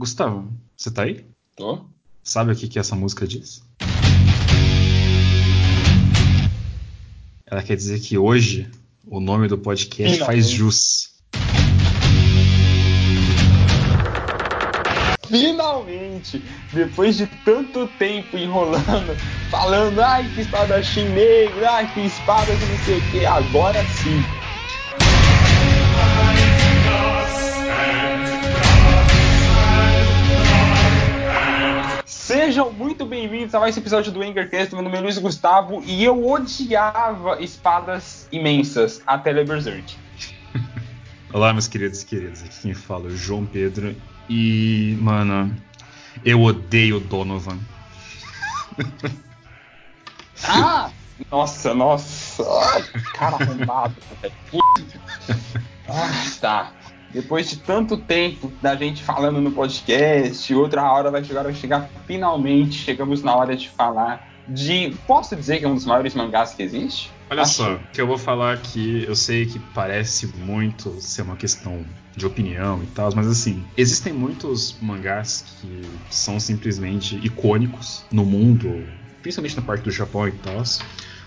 Gustavo, você tá aí? Tô. Sabe o que, que essa música diz? Ela quer dizer que hoje o nome do podcast Finalmente. faz jus. Finalmente, depois de tanto tempo enrolando, falando, ai que espadachim negro, ai que espada que não sei o que, agora sim. Sejam muito bem-vindos a mais um episódio do Engercast. Meu nome é Luiz Gustavo e eu odiava espadas imensas até ler Berserk. Olá, meus queridos e queridas. Aqui quem fala é o João Pedro. E, mano, eu odeio Donovan. Ah! Nossa, nossa. Cara arrombado. velho. Ah, tá. Depois de tanto tempo da gente falando no podcast, outra hora vai chegar, vai chegar finalmente. Chegamos na hora de falar de. Posso dizer que é um dos maiores mangás que existe? Olha Acho. só, o que eu vou falar aqui, eu sei que parece muito ser uma questão de opinião e tal, mas assim, existem muitos mangás que são simplesmente icônicos no mundo, principalmente na parte do Japão e tal.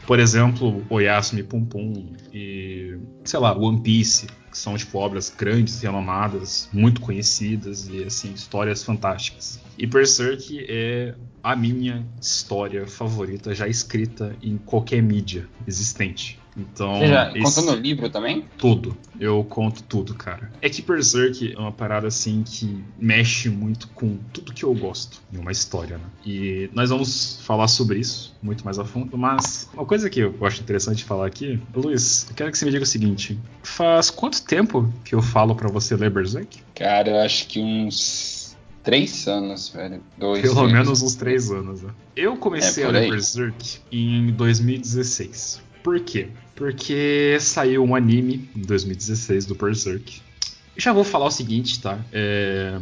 Por exemplo, Oyasumi Pum Pum e, sei lá, One Piece, que são tipo obras grandes, renomadas, muito conhecidas e assim, histórias fantásticas. E Berserk é a minha história favorita já escrita em qualquer mídia existente. Então, Você já esse- contou no livro também? tudo. Eu conto tudo, cara. É que Berserk é uma parada assim que mexe muito com tudo que eu gosto em uma história, né? E nós vamos falar sobre isso muito mais a fundo, mas uma coisa que eu acho interessante falar aqui, Luiz, eu quero que você me diga o seguinte: faz quanto tempo que eu falo pra você ler Berserk? Cara, eu acho que uns três anos, velho. Dois. Pelo três. menos uns três anos, né? Eu comecei É, a ler. Berserk em 2016. Por quê? Porque saiu um anime em 2016 do Berserk. Já vou falar o seguinte, tá? É,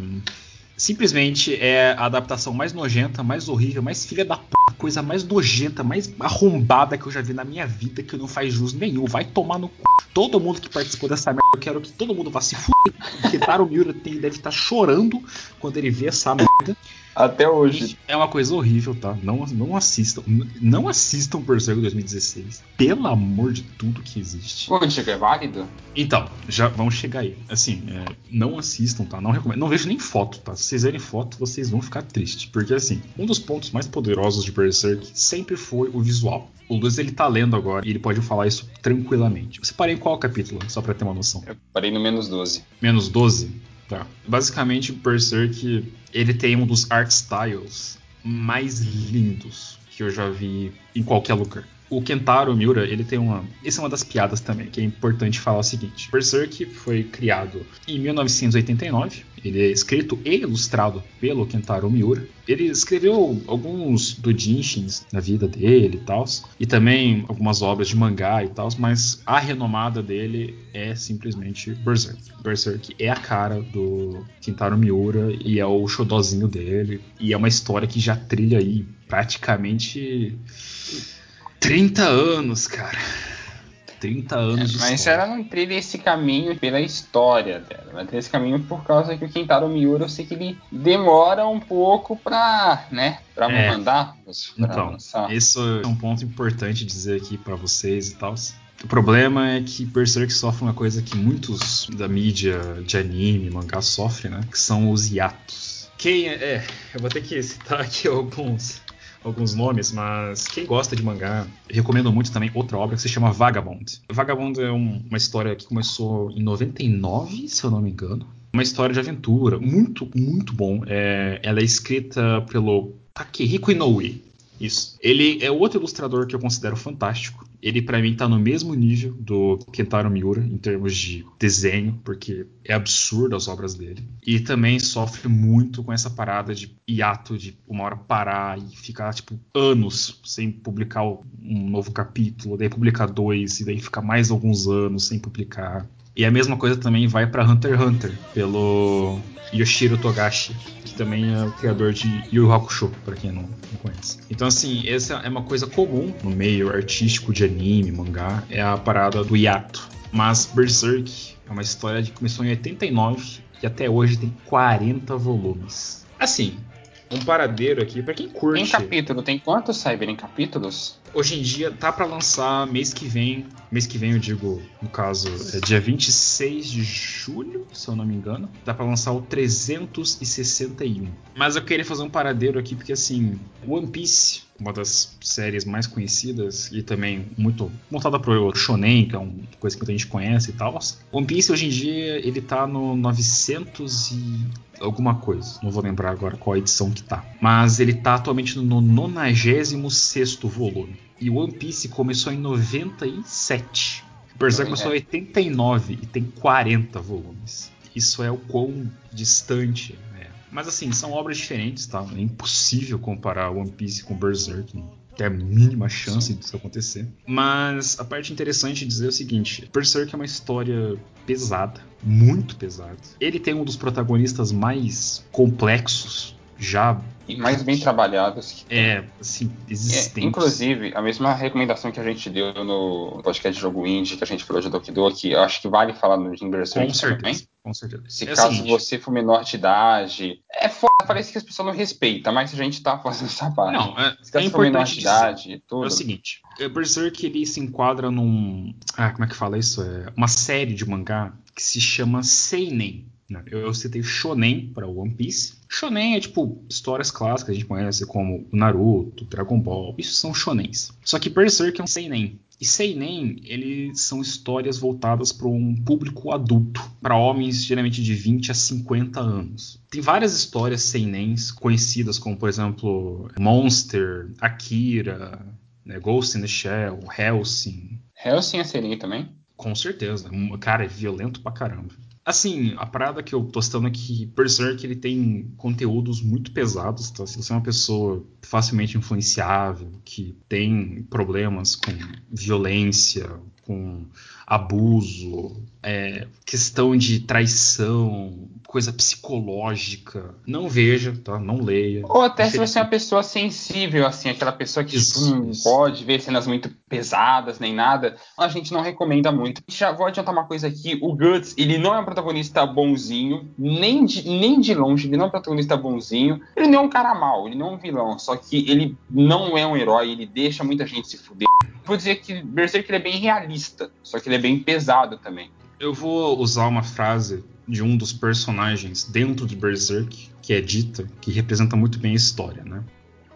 Simplesmente é a adaptação mais nojenta, mais horrível, mais filha da p... coisa mais nojenta, mais arrombada que eu já vi na minha vida, que não faz jus nenhum. Vai tomar no c... Todo mundo que participou dessa merda, eu quero que todo mundo vá se fuder. Porque Taro Miura tem- deve estar chorando quando ele vê essa merda. Até hoje. É uma coisa horrível, tá? Não, não assistam. Não assistam Berserk 2016. Pelo amor de tudo que existe. Pô, Chico, é válido? Então, já vamos chegar aí. Assim, é, não assistam, tá? Não recomendo. Não vejo nem foto, tá? Se vocês verem foto, vocês vão ficar tristes. Porque, assim, um dos pontos mais poderosos de Berserk sempre foi o visual. O Luiz, ele tá lendo agora e ele pode falar isso tranquilamente. Você parei em qual capítulo? Só pra ter uma noção. Eu parei no menos 12. Menos 12? Tá. Basicamente, o Berserk, ele tem um dos art styles mais lindos que eu já vi em qualquer lugar. O Kentaro Miura, ele tem uma. Essa é uma das piadas também, que é importante falar o seguinte: Berserk foi criado em 1989. Ele é escrito e ilustrado pelo Kentaro Miura. Ele escreveu alguns doujinshins na vida dele e tal, e também algumas obras de mangá e tal, mas a renomada dele é simplesmente Berserk. Berserk é a cara do Kentaro Miura e é o xodozinho dele, e é uma história que já trilha aí praticamente 30 anos, cara. 30 anos de Mas história. ela não trilha esse caminho pela história dela. Ela trilha esse caminho por causa que o Kentaro Miura, eu sei que ele demora um pouco pra, né, pra É. mandar. Pra Então, lançar. Isso é um ponto importante dizer aqui pra vocês e tal. O problema é que Berserk sofre uma coisa que muitos da mídia de anime, mangá sofrem, né? Que são os hiatos. Quem é, é, eu vou ter que citar aqui alguns alguns nomes, mas quem gosta de mangá, recomendo muito também outra obra que se chama Vagabond. Vagabond é um- uma história que começou em 99, se eu não me engano. Uma história de aventura, muito, muito bom. É, ela é escrita pelo Takehiko Inoue. Isso. Ele é outro ilustrador que eu considero fantástico. Ele, pra mim, tá no mesmo nível do Kentaro Miura em termos de desenho, porque é absurdo as obras dele. E também sofre muito com essa parada de hiato, de uma hora parar e ficar, tipo, anos sem publicar um novo capítulo, daí publicar dois, e daí ficar mais alguns anos sem publicar. E a mesma coisa também vai pra Hunter x Hunter, pelo Yoshiro Togashi, que também é o criador de Yu Hakusho, pra quem não, não conhece. Então, assim, essa é uma coisa comum no meio artístico de anime, mangá, é a parada do hiato. Mas Berserk, É uma história que começou em 89 e até hoje tem 40 volumes. Assim, um paradeiro aqui para quem curte. Em capítulo, tem quantos Cyber em capítulos? Hoje em dia tá para lançar mês que vem. Mês que vem eu digo, no caso, é dia 26 de julho, se eu não me engano. Dá para lançar o 361. Mas eu queria fazer um paradeiro aqui porque assim, One Piece uma das séries mais conhecidas e também muito montada pro shonen, que é uma coisa que muita gente conhece e tal. One Piece hoje em dia ele tá no 900 e alguma coisa. Não vou lembrar agora qual edição que tá. Mas ele tá atualmente no 96 volume. E One Piece começou em 97. Berserk começou em 89 e tem 40 volumes. Isso é o quão distante mas assim, são obras diferentes, tá? É impossível comparar One Piece com Berserk. Não tem a mínima chance disso acontecer. Mas a parte interessante de dizer é o seguinte: Berserk é uma história pesada, muito pesada. Ele tem um dos protagonistas mais complexos já e mais bem trabalhados. É, assim, existentes. É, inclusive, a mesma recomendação que a gente deu no podcast de Jogo Indie, que a gente falou de Doki Doki, acho que vale falar no Com certeza, também. com certeza. Se é caso você for menor de idade, é foda, parece que as pessoas não respeitam, mas a gente tá fazendo essa parte. Não, é, Se caso é for menor de idade, tudo. É o seguinte, Berserk ele se enquadra num, ah, como é que fala isso? É uma série de mangá que se chama Seinen. Eu, citei Shonen para One Piece. Shonen é tipo histórias clássicas, a gente conhece como Naruto, Dragon Ball. Isso são shonens. Só que Berserk é um seinen. E seinen, eles são histórias voltadas para um público adulto, para homens geralmente de 20 a 50 anos. Tem várias histórias seinens conhecidas, como por exemplo Monster, Akira, né, Ghost in the Shell, Hellsing. Hellsing é seinen também? Com certeza. Cara, é violento pra caramba. Assim, a parada que eu tô citando é que Berserk ele tem conteúdos muito pesados, tá? Se você é uma pessoa facilmente influenciável, que tem problemas com violência, com abuso, é, questão de traição, coisa psicológica, não veja, tá? Não leia. Ou até se você é uma pessoa sensível, assim, aquela pessoa que isso, tipo, não isso. pode ver cenas muito pesadas nem nada, a gente não recomenda muito. Já vou adiantar uma coisa aqui: o Guts, ele não é um protagonista bonzinho, nem de, nem de longe, ele não é um protagonista bonzinho. Ele não é um cara mau, ele não é um vilão, só que ele não é um herói, ele deixa muita gente se fuder. Vou dizer que Berserk ele é bem realista, só que ele é bem pesado também. Eu vou usar uma frase de um dos personagens dentro de Berserk, que é dita, que representa muito bem a história, né?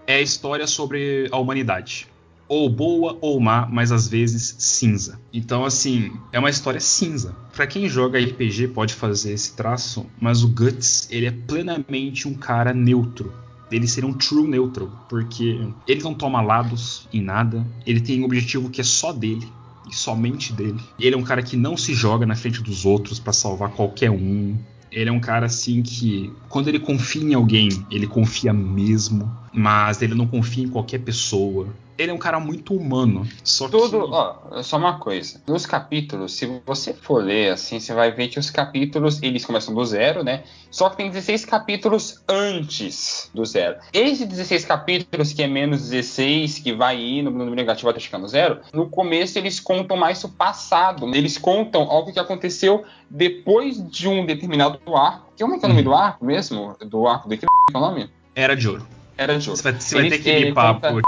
É a história sobre a humanidade. Ou boa ou má, mas às vezes cinza. Então, assim, é uma história cinza. Para quem joga RPG pode fazer esse traço, mas o Guts, ele é plenamente um cara neutro ele seria um true neutral, porque ele não toma lados em nada, ele tem um objetivo que é só dele e somente dele. Ele é um cara que não se joga na frente dos outros para salvar qualquer um. Ele é um cara assim que, quando ele confia em alguém, ele confia mesmo, mas ele não confia em qualquer pessoa ele é um cara muito humano. Só Tudo, que... ó, só uma coisa. Nos capítulos, se você for ler assim, você vai ver que os capítulos, eles começam do zero, né? Só que tem 16 capítulos antes do zero. Esses 16 capítulos, que é menos 16, que vai ir no número negativo até chegar no zero, no começo eles contam mais o passado. Eles contam algo que aconteceu depois de um determinado arco. Que como é que é o nome uhum. do arco mesmo? Do arco do que é o nome? Era de ouro. Era de ouro. Você vai, você vai ter que limpar conta... por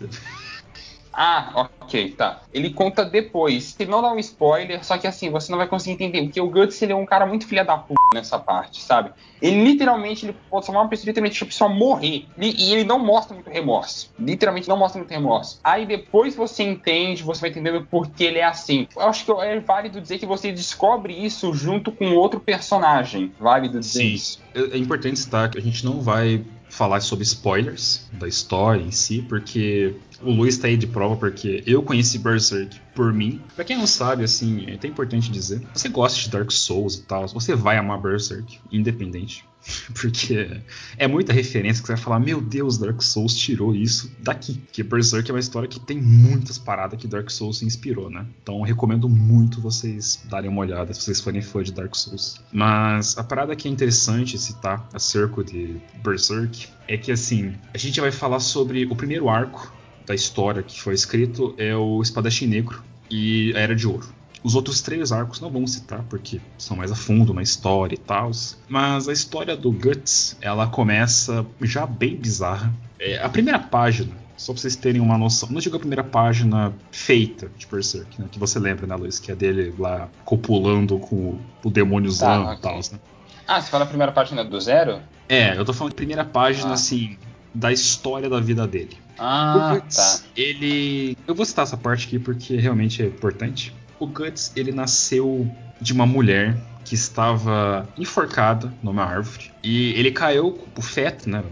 ah, ok, tá. Ele conta depois. Ele não dá um spoiler, só que assim, você não vai conseguir entender. Porque o Guts, ele é um cara muito filha da puta nessa parte, sabe? Ele literalmente, ele pode salvar uma pessoa, literalmente, a pessoa morrer. E ele não mostra muito remorso. Literalmente não mostra muito remorso. Aí depois você entende, você vai entendendo por que ele é assim. Eu acho que é válido dizer que você descobre isso junto com outro personagem. Válido dizer Sim. isso. É, é importante citar que a gente não vai falar sobre spoilers da história em si, porque o Luiz tá aí de prova, porque eu conheci Berserk por mim. Pra quem não sabe, assim, é até importante dizer, você gosta de Dark Souls e tal, você vai amar Berserk, independente. Porque é muita referência que você vai falar, meu Deus, Dark Souls tirou isso daqui. Porque Berserk é uma história que tem muitas paradas que Dark Souls se inspirou, né? Então recomendo muito vocês darem uma olhada se vocês forem fã de Dark Souls. Mas a parada que é interessante citar acerca de Berserk é que assim, a gente vai falar sobre o primeiro arco da história que foi escrito é o Espadachim Negro e a Era de Ouro. Os outros três arcos não vamos citar porque são mais a fundo na história e tal. Mas a história do Guts, ela começa já bem bizarra. É, a primeira página, só pra vocês terem uma noção, não digo a primeira página feita de Berserk, né? Que você lembra, né, Luiz? Que é dele lá copulando com o, demôniozão Tá, e tal, né? Ah, você fala a primeira página do zero? É, eu tô falando de primeira página, Ah. assim, da história da vida dele. Ah, Guts, tá. ele. Eu vou citar essa parte aqui porque realmente é importante. O Guts, ele nasceu de uma mulher que estava enforcada numa árvore. E ele caiu, o feto, né?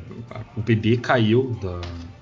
O bebê caiu da.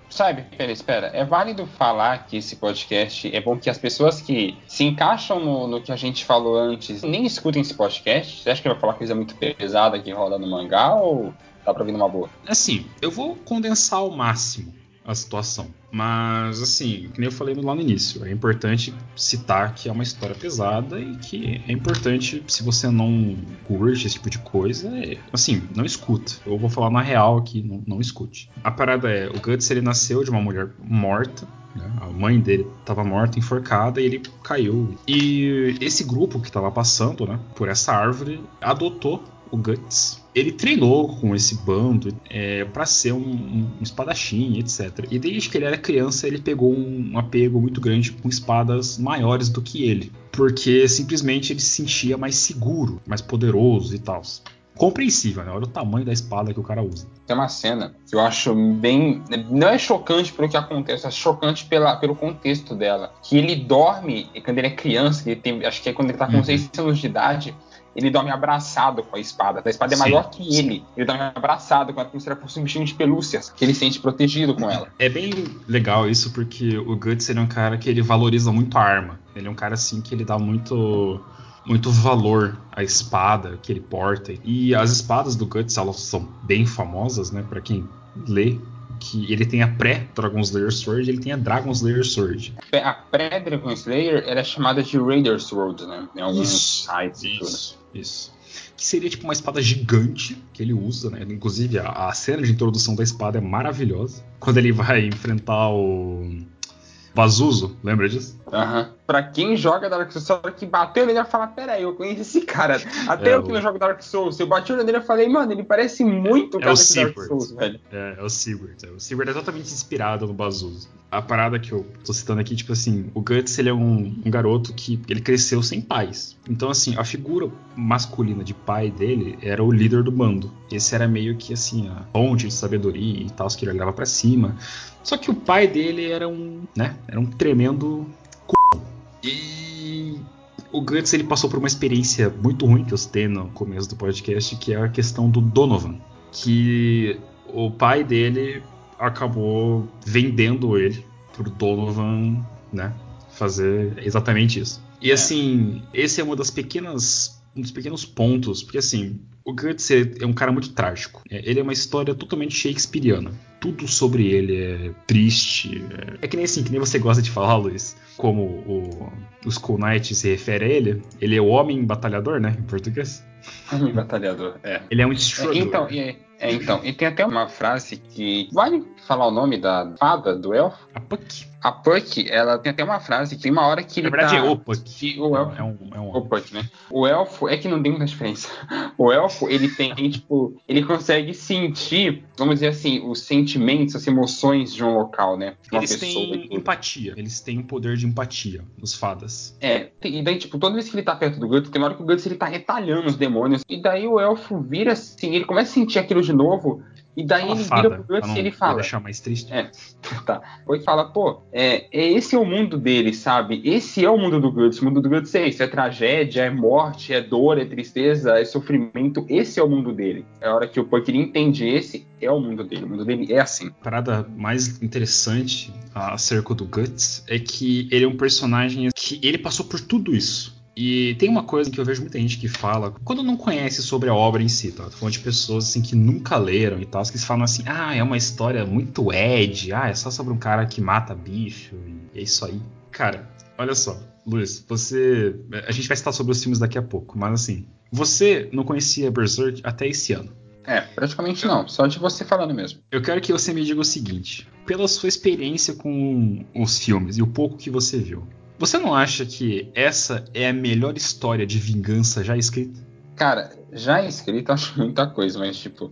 Sabe, espera, espera. É válido falar que esse podcast é bom que as pessoas que se encaixam no, no que a gente falou antes nem escutem esse podcast. Você acha que vai falar coisa muito pesada que rola no mangá ou dá pra vir numa boa? Assim, eu vou condensar ao máximo a situação. Mas, assim, que eu falei lá no início, é importante citar que é uma história pesada e que é importante, se você não curte esse tipo de coisa, é, assim, não escuta. Eu vou falar na real aqui, não, não escute. A parada é, o Guts, ele nasceu de uma mulher morta, né? A mãe dele estava morta, enforcada, e ele caiu. E esse grupo que estava passando, né, por essa árvore, adotou o Guts. Ele treinou com esse bando é, para ser um, um, um espadachim, etc. E desde que ele era criança, ele pegou um apego muito grande com espadas maiores do que ele. Porque simplesmente ele se sentia mais seguro, mais poderoso e tal. Compreensível, né? Olha o tamanho da espada que o cara usa. Tem uma cena que eu acho bem. Não é chocante pelo que acontece, é chocante pela, pelo contexto dela. Que ele dorme, quando ele é criança, ele tem, acho que é quando ele tá com Uhum. 6 anos de idade, ele dorme abraçado com a espada. A espada é Sim, maior que sim. ele. Ele dorme abraçado com ela como se ela fosse um bichinho de pelúcias, que ele sente protegido com ela. É bem legal isso porque o Guts ele é um cara que ele valoriza muito a arma. Ele é um cara assim que ele dá muito muito valor à espada que ele porta. E as espadas do Guts elas são bem famosas, né, Pra quem lê que ele tem a pré-Dragon Slayer Sword e ele tem a Dragon Slayer Sword. A pré-Dragon Slayer era chamada de Raider Sword, né? Em alguns sites. Isso, isso. Que seria tipo uma espada gigante que ele usa, né? Inclusive a, a cena de introdução da espada é maravilhosa. Quando ele vai enfrentar o Bazuzo, lembra disso? Aham. Pra quem joga Dark Souls, a hora que bateu nele, vai falar: Pera aí, eu conheço esse cara. Até É, eu que o- não jogo Dark Souls, eu bati o olho nele e falei: Mano, ele parece muito o É cara o desse Dark. Souls, velho. É, é o Sigurd. É. O Sigurd é totalmente inspirado no Bazuzo. A parada que eu tô citando aqui, tipo assim, o Guts ele é um, um garoto que ele cresceu sem pais. Então, assim, a figura masculina de pai dele era o líder do bando. Esse era meio que assim, a ponte de sabedoria e tal, que ele olhava pra cima. Só que o pai dele era um, né? Era um tremendo c... E o Guts ele passou por uma experiência muito ruim que eu citei no começo do podcast, que é a questão do Donovan, que o pai dele acabou vendendo ele pro Donovan, né, fazer exatamente isso. E É. assim, esse é uma das pequenas um dos pequenos pontos, porque assim, o Guts é é um cara muito trágico. É, Ele é uma história totalmente shakespeariana. Tudo sobre ele é triste. É, é que nem assim, que nem você gosta de falar, Luiz. Como o, o Skull Knight se refere a ele. Ele é o homem batalhador, né? Em português. Homem batalhador, é. Ele é um É, struggler. Então, e, é, então, e tem até uma frase que. Vale falar o nome da fada, do elfo? A Puck. A Puck, ela tem até uma frase que tem uma hora que Na ele verdade tá... é o Puck. o elfo É um, é um O Puck, né? O elfo é que não tem muita diferença. O elfo, ele tem, tipo, ele consegue sentir, vamos dizer assim, os sentimentos, as emoções de um local, né? De uma Eles pessoa têm empatia. Eles têm o poder de empatia, os fadas. É, e daí, tipo, toda vez que ele tá perto do Guts, tem uma hora que o Guts ele tá retalhando os demônios. E daí o elfo vira assim, ele começa a sentir aquilo de novo. E daí Fala ele fada, vira pro Guts e ele fala. deixar mais triste. É, tá. Ele fala, pô, é, é, esse é o mundo dele, sabe? Esse é o mundo do Guts. O mundo do Guts é isso: é tragédia, é morte, é dor, é tristeza, é sofrimento. Esse é o mundo dele. É a hora que o Puck entende esse, é o mundo dele. O mundo dele é assim. A parada mais interessante acerca do Guts é que ele é um personagem que ele passou por tudo isso. E tem uma coisa que eu vejo muita gente que fala, quando não conhece sobre a obra em si, tá? Tô falando de pessoas assim que nunca leram e tal, que falam assim, ah, é uma história muito Ed, ah, é só sobre um cara que mata bicho, e é isso aí. Cara, olha só, Luiz, você. A gente vai citar sobre os filmes daqui a pouco, mas assim, você não conhecia Berserk até esse ano. É, praticamente não. Só de você falando mesmo. Eu quero que você me diga o seguinte: pela sua experiência com os filmes e o pouco que você viu, Você não acha que essa é a melhor história de vingança já escrita? Cara, já escrita acho muita coisa, mas tipo.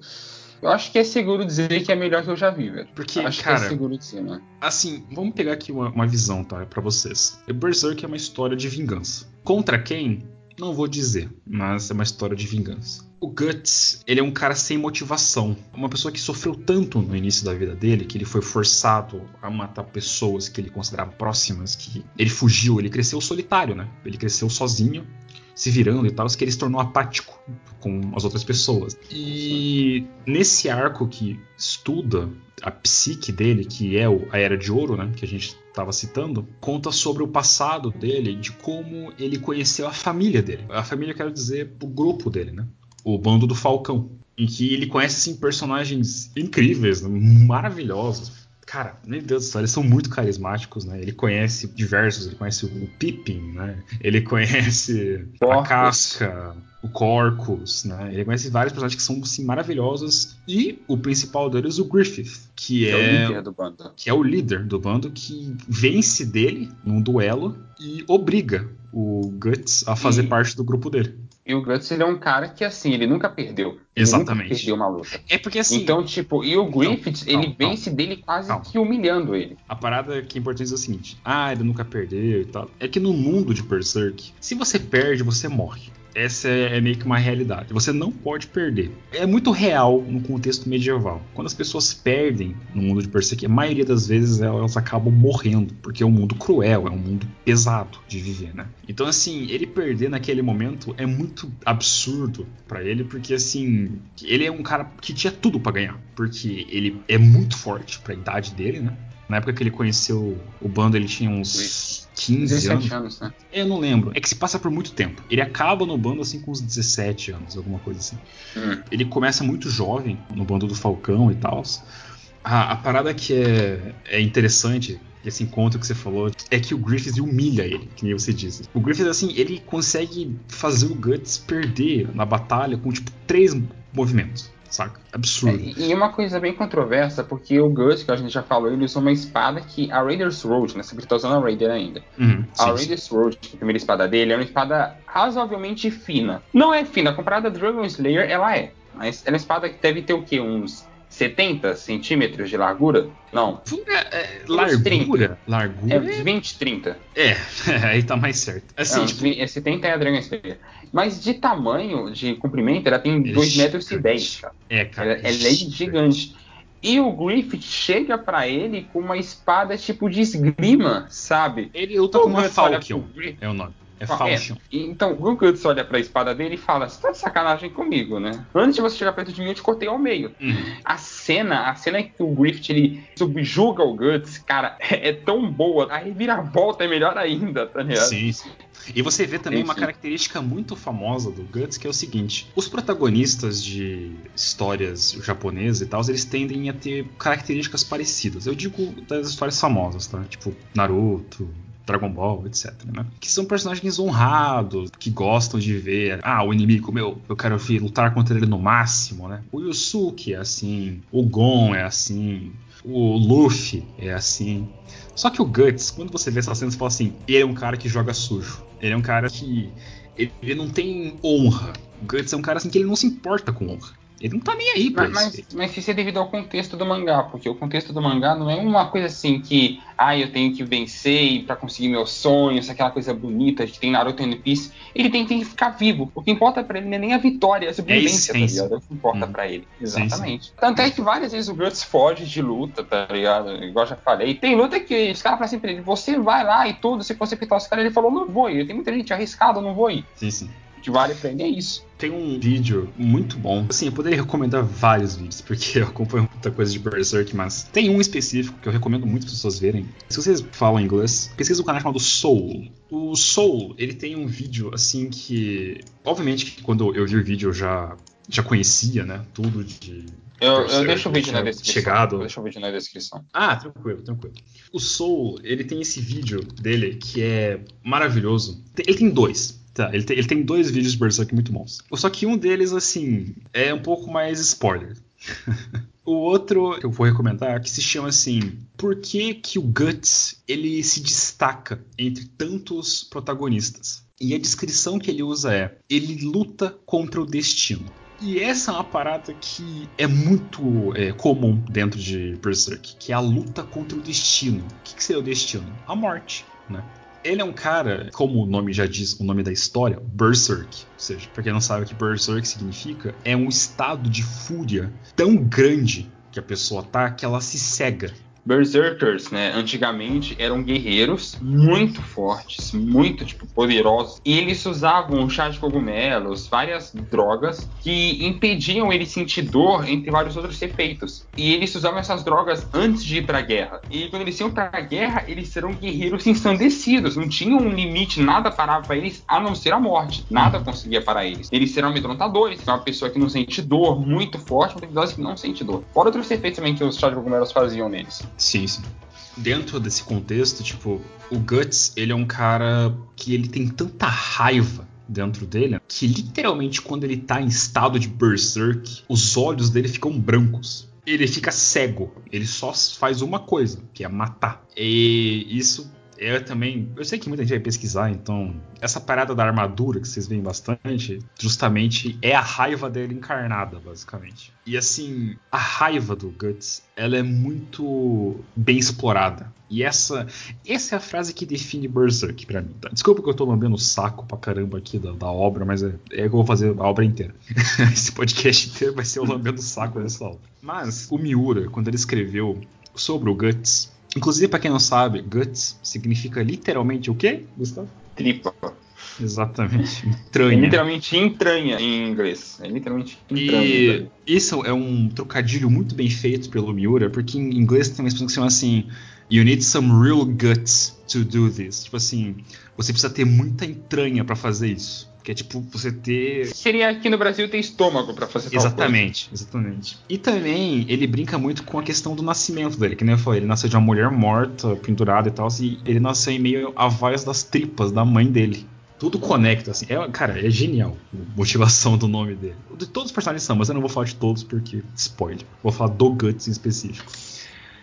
Eu acho que é seguro dizer que é melhor que eu já vi, velho. Porque, acho cara, que é seguro dizer, né? Assim, vamos pegar aqui uma, uma visão, tá? Pra vocês. Berserk é uma história de vingança. Contra quem? Não vou dizer, mas é uma história de vingança. O Guts, ele é um cara sem motivação. Uma pessoa que sofreu tanto no início da vida dele que ele foi forçado a matar pessoas que ele considerava próximas, que ele fugiu, ele cresceu solitário, né? Ele cresceu sozinho, se virando e tal, que ele se tornou apático com as outras pessoas. E nesse arco que estuda a psique dele, que é a Era de Ouro, né, que a gente estava citando, conta sobre o passado dele, de como ele conheceu a família dele. A família, quero dizer, o grupo dele, né? O bando do Falcão. Em que ele conhece assim, personagens incríveis, maravilhosos. Cara, meu Deus do céu, eles são muito carismáticos, né? Ele conhece diversos, ele conhece o Pippin, né? Ele conhece a Casca, o Corcus, né? Ele conhece vários personagens que são assim, maravilhosos. E o principal deles, o Griffith, que, Que é, é o líder do bando. que é o líder do bando, que vence dele num duelo e obriga o Guts a fazer E- parte do grupo dele. E o Guts, ele é um cara que, assim, ele nunca perdeu. Ele Exatamente. nunca perdeu uma luta. É porque assim, Então, tipo, e o Griffith, calma, ele calma. vence dele quase que humilhando ele. a parada que é importante é o seguinte: ah, ele nunca perdeu e tal. É que no mundo de Berserk, se você perde, você morre. Essa é, é meio que uma realidade. Você não pode perder. É muito real no contexto medieval. Quando as pessoas perdem no mundo de Berserk, a maioria das vezes elas acabam morrendo, porque é um mundo cruel, é um mundo pesado de viver, né? Então, assim, ele perder naquele momento é muito absurdo pra ele, porque, assim, ele é um cara que tinha tudo pra ganhar, porque ele é muito forte pra idade dele, né? Na época que ele conheceu o bando, ele tinha uns 15 anos. 17 anos, né? Eu não lembro. É que se passa por muito tempo. Ele acaba no bando assim com uns 17 anos, alguma coisa assim. Hum. Ele começa muito jovem no bando do Falcão e tal. A, a parada que é, é interessante, esse encontro que você falou, é que o Griffith humilha ele, que nem você disse. O Griffith, assim, ele consegue fazer o Guts perder na batalha com, tipo, três movimentos, saca? Absurdo. É, e uma coisa bem controversa, porque o Guts, que a gente já falou, ele usou uma espada que a Raiders Road, né? Sempre tá usando a Raider ainda. Uhum, A sim, sim. Raiders Road, que é a primeira espada dele, é uma espada razoavelmente fina. Não é fina, comparada a Dragon Slayer, ela é. Mas é uma espada que deve ter o quê? Uns 70 centímetros de largura? Não. É, é, largura? 30. É Largura? uns 20, 30. É, aí tá mais certo. Assim, Não, tipo, é 70 é a Dragon Slayer. Mas de tamanho, de comprimento, ela tem Ele é 2 metros e gigante. 10, cara. é, cara. Ela, ela é gigante. E o Griffith chega pra ele com uma espada tipo de esgrima, sabe? Ele luta com uma Griffith- É o nome. É É, Falchion. então, o Guts olha pra espada dele e fala: Você tá de sacanagem comigo, né? Antes de você chegar perto de mim, eu te cortei ao meio. Uhum. A cena, a cena que o Griffith ele subjuga o Guts, cara, é, é tão boa. A reviravolta é melhor ainda, tá ligado? Sim, sim. E você vê também uma característica muito famosa do Guts, que é o seguinte: os protagonistas de histórias japonesas e tal, eles tendem a ter características parecidas. Eu digo das histórias famosas, tá? Tipo Naruto, Dragon Ball, etc. Né? Que são personagens honrados, que gostam de ver, ah, o inimigo meu, eu quero ver, lutar contra ele no máximo, né? O Yusuke é assim, o Gon é assim, o Luffy é assim. Só que o Guts, quando você vê essa cena, você fala assim: ele é um cara que joga sujo. Ele é um cara que. Ele, ele não tem honra. O Guts é um cara assim que ele não se importa com honra. Ele não tá nem aí pra Mas, isso. mas, mas isso é devido ao contexto do mangá, porque o contexto do mangá não é uma coisa assim que, ah, eu tenho que vencer pra conseguir meus sonhos, aquela coisa bonita que tem Naruto e One Piece. Ele tem, tem que ficar vivo. O que importa pra ele não é nem a vitória, é a sobrevivência, tá essência. ligado? É o que importa Hum. pra ele. Sim, Exatamente. Tanto é que várias vezes o Guts foge de luta, tá ligado? Igual eu já falei. Tem luta que os caras falam assim pra ele, você vai lá e tudo, se você pitar os caras, ele falou, não vou ir. Tem muita gente arriscada, não vou ir. Sim, sim. Que vale pra ele é isso. Tem um vídeo muito bom. Assim, eu poderia recomendar vários vídeos, porque eu acompanho muita coisa de Berserk, mas tem um específico que eu recomendo muito as pessoas verem. Se vocês falam inglês, pesquisa um canal chamado Soul. O Soul, ele tem um vídeo assim que. Obviamente que quando eu vi o vídeo eu já, já conhecia, né? Tudo de. Eu, eu deixo o vídeo na tinha descrição. Chegado. Eu deixo o vídeo na descrição. Ah, tranquilo, tranquilo. O Soul, ele tem esse vídeo dele que é maravilhoso. Ele tem dois. Tá, ele tem, ele tem dois vídeos de Berserk muito bons. Só que um deles, assim, é um pouco mais spoiler. O outro que eu vou recomendar que se chama assim: Por que, que o Guts ele se destaca entre tantos protagonistas? E a descrição que ele usa é: ele luta contra o destino. E essa é uma parada que é muito é, comum dentro de Berserk, que é a luta contra o destino. O que, que seria o destino? A morte, né? Ele é um cara, como o nome já diz, o nome da história, Berserk. Ou seja, pra quem não sabe o que Berserk significa, é um estado de fúria tão grande que a pessoa tá que ela se cega. Berserkers, né, antigamente eram guerreiros muito fortes, muito tipo poderosos, e eles usavam chá de cogumelos, várias drogas que impediam ele sentir dor, entre vários outros efeitos. E eles usavam essas drogas antes de ir para a guerra. E quando eles iam para a guerra, eles eram guerreiros ensandecidos, não tinham um limite, nada parava para eles a não ser a morte. Nada conseguia parar eles. Eles eram amedrontadores, uma pessoa que não sente dor muito forte, uma pessoa que não sente dor. Fora outros efeitos também que os chá de cogumelos faziam neles. Sim, sim. Dentro desse contexto, tipo, o Guts, ele é um cara que ele tem tanta raiva dentro dele que literalmente quando ele tá em estado de berserk, os olhos dele ficam brancos. Ele fica cego. Ele só faz uma coisa, que é matar. E isso eu também. Eu sei que muita gente vai pesquisar, então. Essa parada da armadura que vocês veem bastante, justamente é a raiva dele encarnada, basicamente. E assim, a raiva do Guts, ela é muito bem explorada. E essa, essa é a frase que define Berserk para mim. Tá? Desculpa que eu tô lambendo o saco pra caramba aqui da, da obra, mas é, é que eu vou fazer a obra inteira. Esse podcast inteiro vai ser eu lambendo o saco dessa obra. Mas o Miura, quando ele escreveu sobre o Guts, Inclusive, para quem não sabe, guts significa literalmente o quê, Gustavo? Tripa. Exatamente. Entranha. É literalmente entranha em inglês. É literalmente entranha. E isso é um trocadilho muito bem feito pelo Miura, porque em inglês tem uma expressão que chama assim: You need some real guts to do this. Tipo assim, você precisa ter muita entranha para fazer isso. Que é tipo você ter. Seria aqui no Brasil ter estômago para fazer Exatamente, exatamente. E também ele brinca muito com a questão do nascimento dele, que nem eu falei, ele nasceu de uma mulher morta, pendurada e tal, e ele nasceu em meio a várias das tripas da mãe dele. Tudo conecta, assim. É, cara, é genial a motivação do nome dele. De todos os personagens são, mas eu não vou falar de todos porque spoiler. Vou falar do Guts em específico.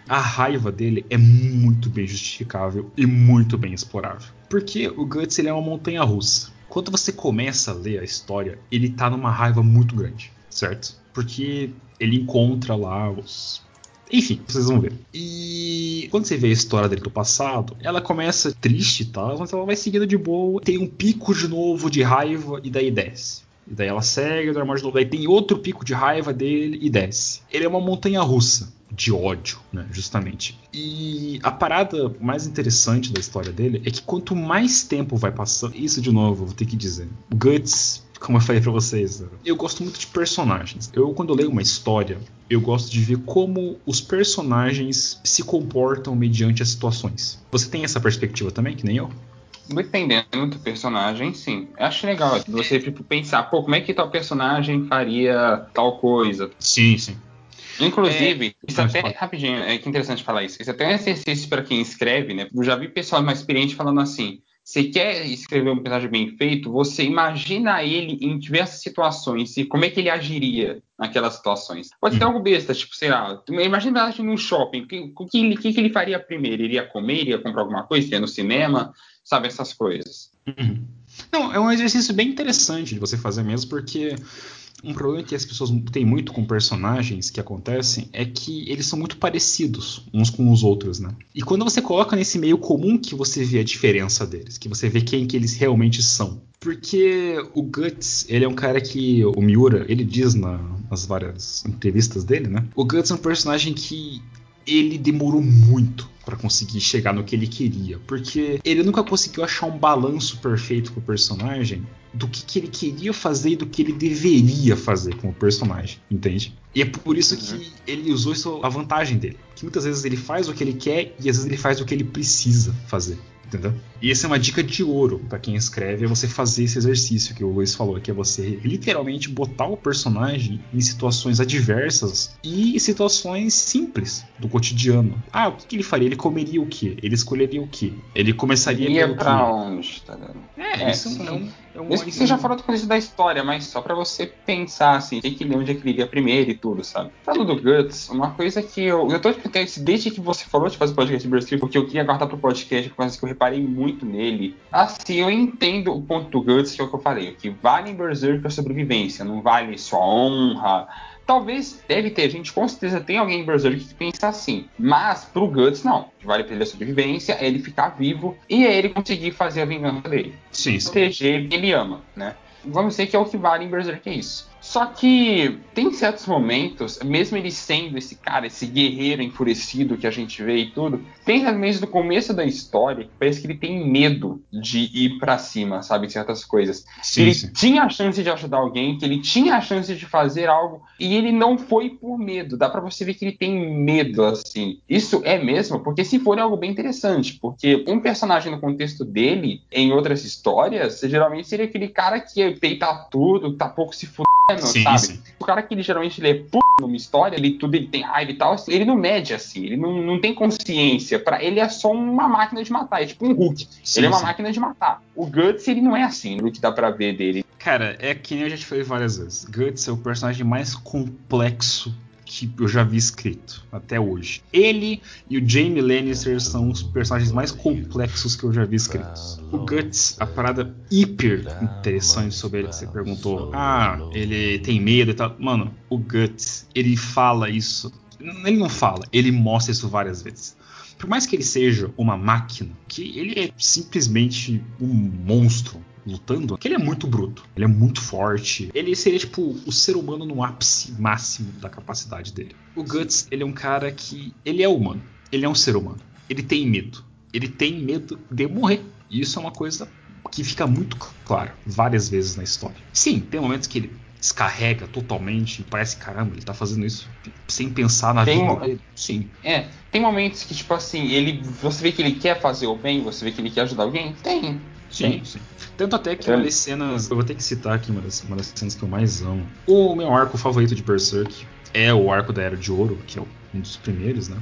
A raiva dele é muito bem justificável e muito bem explorável. Porque o Guts ele é uma montanha russa. Quando você começa a ler a história, ele tá numa raiva muito grande, certo? Porque ele encontra lá os. Enfim, vocês vão ver. E quando você vê a história dele do passado, ela começa triste tal, mas ela vai seguindo de boa, tem um pico de novo de raiva e daí desce. E daí ela segue, normal de novo. Daí tem outro pico de raiva dele e desce. Ele é uma montanha russa de ódio, né, justamente. E a parada mais interessante da história dele é que quanto mais tempo vai passando, isso de novo, vou ter que dizer. Guts, como eu falei para vocês, eu gosto muito de personagens. Eu quando eu leio uma história, eu gosto de ver como os personagens se comportam mediante as situações. Você tem essa perspectiva também, que nem eu? Dependendo do personagem, sim. Eu acho legal você tipo, pensar, pô, como é que tal personagem faria tal coisa. Sim, sim. Inclusive, é, isso até, pode. rapidinho, é que interessante falar isso. Isso até é um exercício para quem escreve, né? Eu já vi pessoal mais experiente falando assim: você quer escrever um personagem bem feito, você imagina ele em diversas situações e como é que ele agiria naquelas situações. Pode ser hum. algo besta, tipo, sei lá, imagina ele no shopping, o que, que, que, que, ele faria primeiro? Ele ia comer, iria comprar alguma coisa, iria no cinema, sabe, essas coisas. Uhum. Não, é um exercício bem interessante de você fazer mesmo, porque um problema que as pessoas têm muito com personagens que acontecem é que eles são muito parecidos uns com os outros, né? E quando você coloca nesse meio comum que você vê a diferença deles, que você vê quem que eles realmente são. Porque o Guts, ele é um cara que o Miura, ele diz na, nas várias entrevistas dele, né? O Guts é um personagem que ele demorou muito para conseguir chegar no que ele queria, porque ele nunca conseguiu achar um balanço perfeito pro personagem do que, que ele queria fazer e do que ele deveria fazer com o personagem, entende? E é por isso uhum. que ele usou isso a vantagem dele, que muitas vezes ele faz o que ele quer e às vezes ele faz o que ele precisa fazer entendeu? E essa é uma dica de ouro para quem escreve, é você fazer esse exercício que o Luiz falou, que é você literalmente botar o personagem em situações adversas e situações simples do cotidiano. Ah, o que, que ele faria? Ele comeria o quê? Ele escolheria o quê? Ele começaria Ia pra onde, tá ligado? É, É, isso sim. é um, é um Mesmo que você já falou do começo da história, mas só pra você pensar assim, tem que ler onde é que ele iria primeiro e tudo, sabe? Falando do Guts, uma coisa que eu. Eu tô desde que você falou de fazer o podcast de Berserk, porque eu queria guardar pro podcast, mas que eu reparei muito nele. Assim, eu entendo o ponto do Guts, que é o que eu falei, que vale em Berserk é a sobrevivência, não vale só honra. Talvez deve ter gente, com certeza tem alguém em Berserk que pensa assim. Mas pro Guts, não. Vale pra ele a sobrevivência, é ele ficar vivo e é ele conseguir fazer a vingança dele Sim, sim. proteger ele ama, né? Vamos dizer que é o que vale em Berserk, é isso. Só que tem certos momentos, mesmo ele sendo esse cara, esse guerreiro enfurecido que a gente vê e tudo, tem momentos do começo da história que parece que ele tem medo de ir pra cima, sabe? De certas coisas. Sim, ele sim. tinha a chance de ajudar alguém, que ele tinha a chance de fazer algo e ele não foi por medo. Dá pra você ver que ele tem medo, assim. Isso é mesmo, porque se for é algo bem interessante, porque um personagem no contexto dele, em outras histórias, geralmente seria aquele cara que peita tudo, tá pouco se fudendo, Sim, sabe? sim. O cara que ele geralmente ele é p numa história, ele tudo ele tem raiva e tal, ele não mede assim, ele não, não tem consciência. Para ele é só uma máquina de matar, é tipo um Hulk. Sim, ele é uma máquina de matar. O Guts, ele não é assim, no que dá pra ver dele. Cara, é que nem a gente falou várias vezes. Guts é o personagem mais complexo que eu já vi escrito até hoje. Ele e o Jaime Lannister são os personagens mais complexos que eu já vi escritos. O Guts, a parada hiper interessante sobre ele que você perguntou. Ah, ele tem medo e tal. Mano, o Guts, ele fala isso. Ele não fala, ele mostra isso várias vezes. Por mais que ele seja uma máquina, que ele é simplesmente um monstro lutando, que ele é muito bruto, ele é muito forte. Ele seria tipo o ser humano no ápice máximo da capacidade dele. O Guts, ele é um cara que ele é humano, ele é um ser humano. Ele tem medo. Ele tem medo de morrer. E isso é uma coisa que fica muito claro várias vezes na história. Sim, tem momentos que ele descarrega totalmente e parece caramba, ele tá fazendo isso sem pensar na Tem vida. Sim. É, tem momentos que, tipo assim, ele. Você vê que ele quer fazer o bem, você vê que ele quer ajudar alguém? Tem. Sim, sim. Tanto até que É. uma das cenas. Eu vou ter que citar aqui uma das, uma das cenas que eu mais amo. O meu arco favorito de Berserk é o arco da Era de Ouro, que é um dos primeiros, né?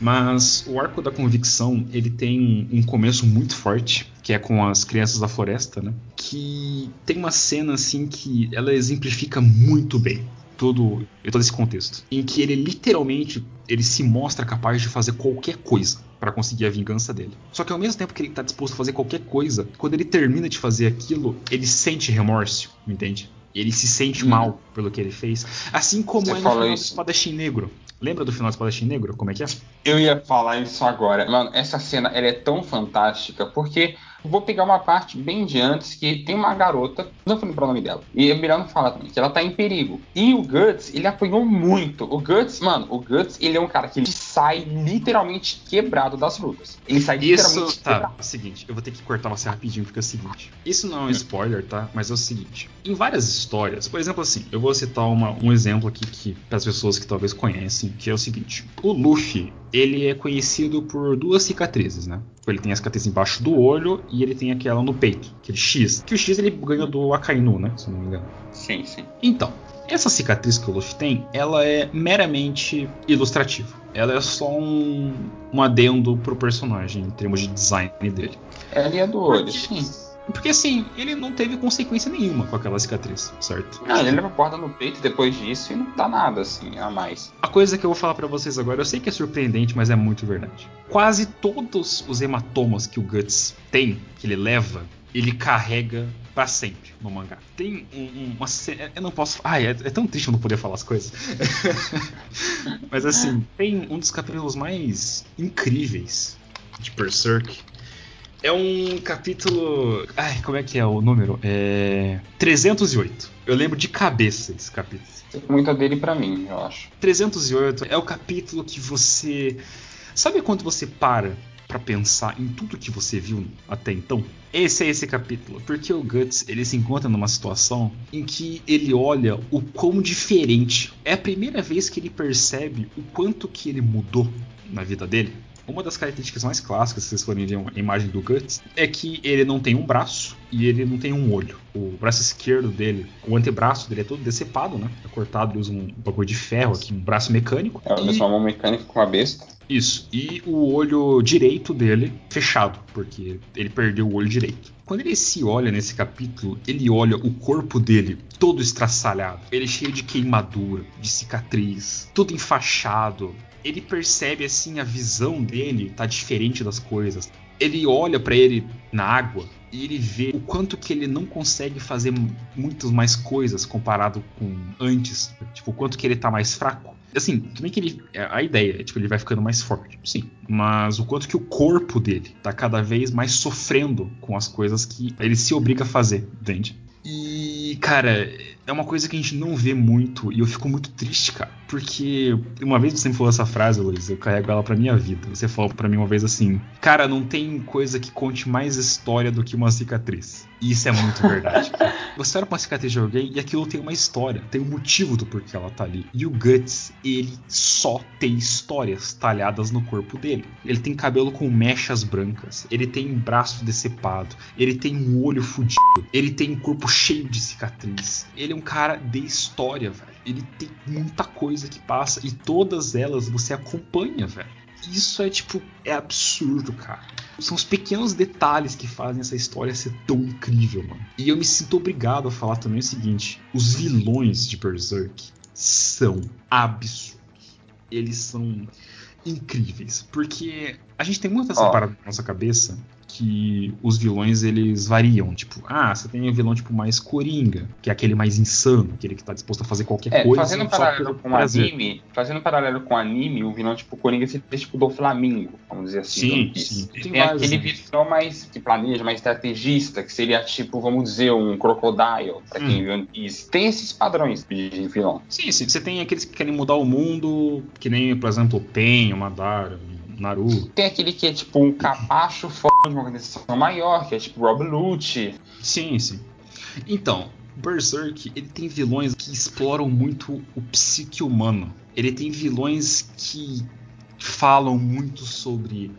Mas o arco da convicção, ele tem um começo muito forte, que é com as crianças da floresta, né? Que tem uma cena assim que ela exemplifica muito bem todo, todo esse contexto, em que ele literalmente ele se mostra capaz de fazer qualquer coisa para conseguir a vingança dele. Só que ao mesmo tempo que ele tá disposto a fazer qualquer coisa, quando ele termina de fazer aquilo, ele sente remorso, entende? Ele se sente Hum. mal pelo que ele fez. Assim como Você é no final do isso. Espadachim Negro. Lembra do final do Espadachim Negro? Como é que é? Eu ia falar isso agora. Mano, essa cena ela é tão fantástica porque eu vou pegar uma parte bem de antes que tem uma garota, não vou lembrar o nome dela. E o Miranda fala também que ela tá em perigo. E o Guts, ele apanhou muito. O Guts, mano, o Guts, ele é um cara que sai literalmente quebrado das lutas. Ele sai literalmente Isso, tá, quebrado. é o seguinte, eu vou ter que cortar você rapidinho porque é o seguinte. Isso não é um spoiler, tá? Mas é o seguinte. Em várias histórias, por exemplo assim, eu vou citar uma- um exemplo aqui que as pessoas que talvez conhecem, que é o seguinte. O Luffy, ele é conhecido por duas cicatrizes, né? Ele tem a cicatriz embaixo do olho e ele tem aquela no peito, aquele X. Que o X ele ganha do Akainu, né? Se não me engano. Sim, sim. Então, essa cicatriz que o Luffy tem, ela é meramente ilustrativa. Ela é só um, um adendo pro personagem em termos de design dele. É a linha do olho, sim. Porque assim, ele não teve consequência nenhuma com aquela cicatriz, certo? Ah, ele leva a porta no peito depois disso e não dá nada assim a mais. A coisa que eu vou falar pra vocês agora, eu sei que é surpreendente, mas é muito verdade. Quase todos os hematomas que o Guts tem, que ele leva, ele carrega pra sempre no mangá. Tem um- um- uma. Eu não posso. Ai, é, é tão triste eu não poder falar as coisas. mas assim, tem um dos capítulos mais incríveis de Berserk. É um capítulo. Ai, como é que é o número? É. 308. Eu lembro de cabeça esse capítulo. Tem muita dele pra mim, eu acho. 308 é o capítulo que você. Sabe quando você para pra pensar em tudo que você viu até então? Esse é esse capítulo, porque o Guts ele se encontra numa situação em que ele olha o quão diferente. É a primeira vez que ele percebe o quanto que ele mudou na vida dele. Uma das características mais clássicas, se vocês forem ver a imagem do Guts, é que ele não tem um braço e ele não tem um olho. O braço esquerdo dele, o antebraço dele é todo decepado, né? É cortado, ele usa um bagulho de ferro aqui, um braço mecânico. É, e... uma mão mecânica com a besta. Isso. E o olho direito dele fechado, porque ele perdeu o olho direito. Quando ele se olha nesse capítulo, ele olha o corpo dele todo estraçalhado. Ele é cheio de queimadura, de cicatriz, todo enfaixado. Ele percebe assim a visão dele tá diferente das coisas. Ele olha para ele na água e ele vê o quanto que ele não consegue fazer muitas mais coisas comparado com antes, tipo o quanto que ele tá mais fraco. Assim, também que ele. A ideia é, tipo, ele vai ficando mais forte, sim. Mas o quanto que o corpo dele tá cada vez mais sofrendo com as coisas que ele se obriga a fazer, entende? E, cara, é uma coisa que a gente não vê muito e eu fico muito triste, cara. Porque uma vez você me falou essa frase, Luiz, eu carrego ela pra minha vida. Você falou para mim uma vez assim: Cara, não tem coisa que conte mais história do que uma cicatriz. E isso é muito verdade. você olha pra uma cicatriz de alguém e aquilo tem uma história, tem um motivo do porquê ela tá ali. E o Guts, ele só tem histórias talhadas no corpo dele. Ele tem cabelo com mechas brancas, ele tem braço decepado, ele tem um olho fudido, ele tem um corpo cheio de cicatriz. Ele é um cara de história, velho. Ele tem muita coisa que passa e todas elas você acompanha, velho. Isso é tipo, é absurdo, cara. São os pequenos detalhes que fazem essa história ser tão incrível, mano. E eu me sinto obrigado a falar também o seguinte: os vilões de Berserk são absurdos. Eles são incríveis. Porque a gente tem muito essa oh. parada na nossa cabeça que os vilões eles variam. Tipo, ah, você tem um vilão tipo mais coringa, que é aquele mais insano, aquele que tá disposto a fazer qualquer é, coisa. Fazendo um paralelo com o anime, fazendo paralelo com anime, o vilão tipo coringa seria tipo do Flamingo, vamos dizer assim. Sim, sim. Tem, tem aquele né? vilão mais que planeja, mais estrategista, que seria tipo, vamos dizer, um Crocodile, pra quem hum. viu One Piece. Tem esses padrões de vilão. Sim, sim. Você tem aqueles que querem mudar o mundo, que nem, por exemplo, o Pen, o Madara, Naruto. Tem aquele que é tipo um capacho fora de uma organização maior, que é tipo Rob Lute. Sim, sim. Então, Berserk, ele tem vilões que exploram muito o psique humano. Ele tem vilões que falam muito sobre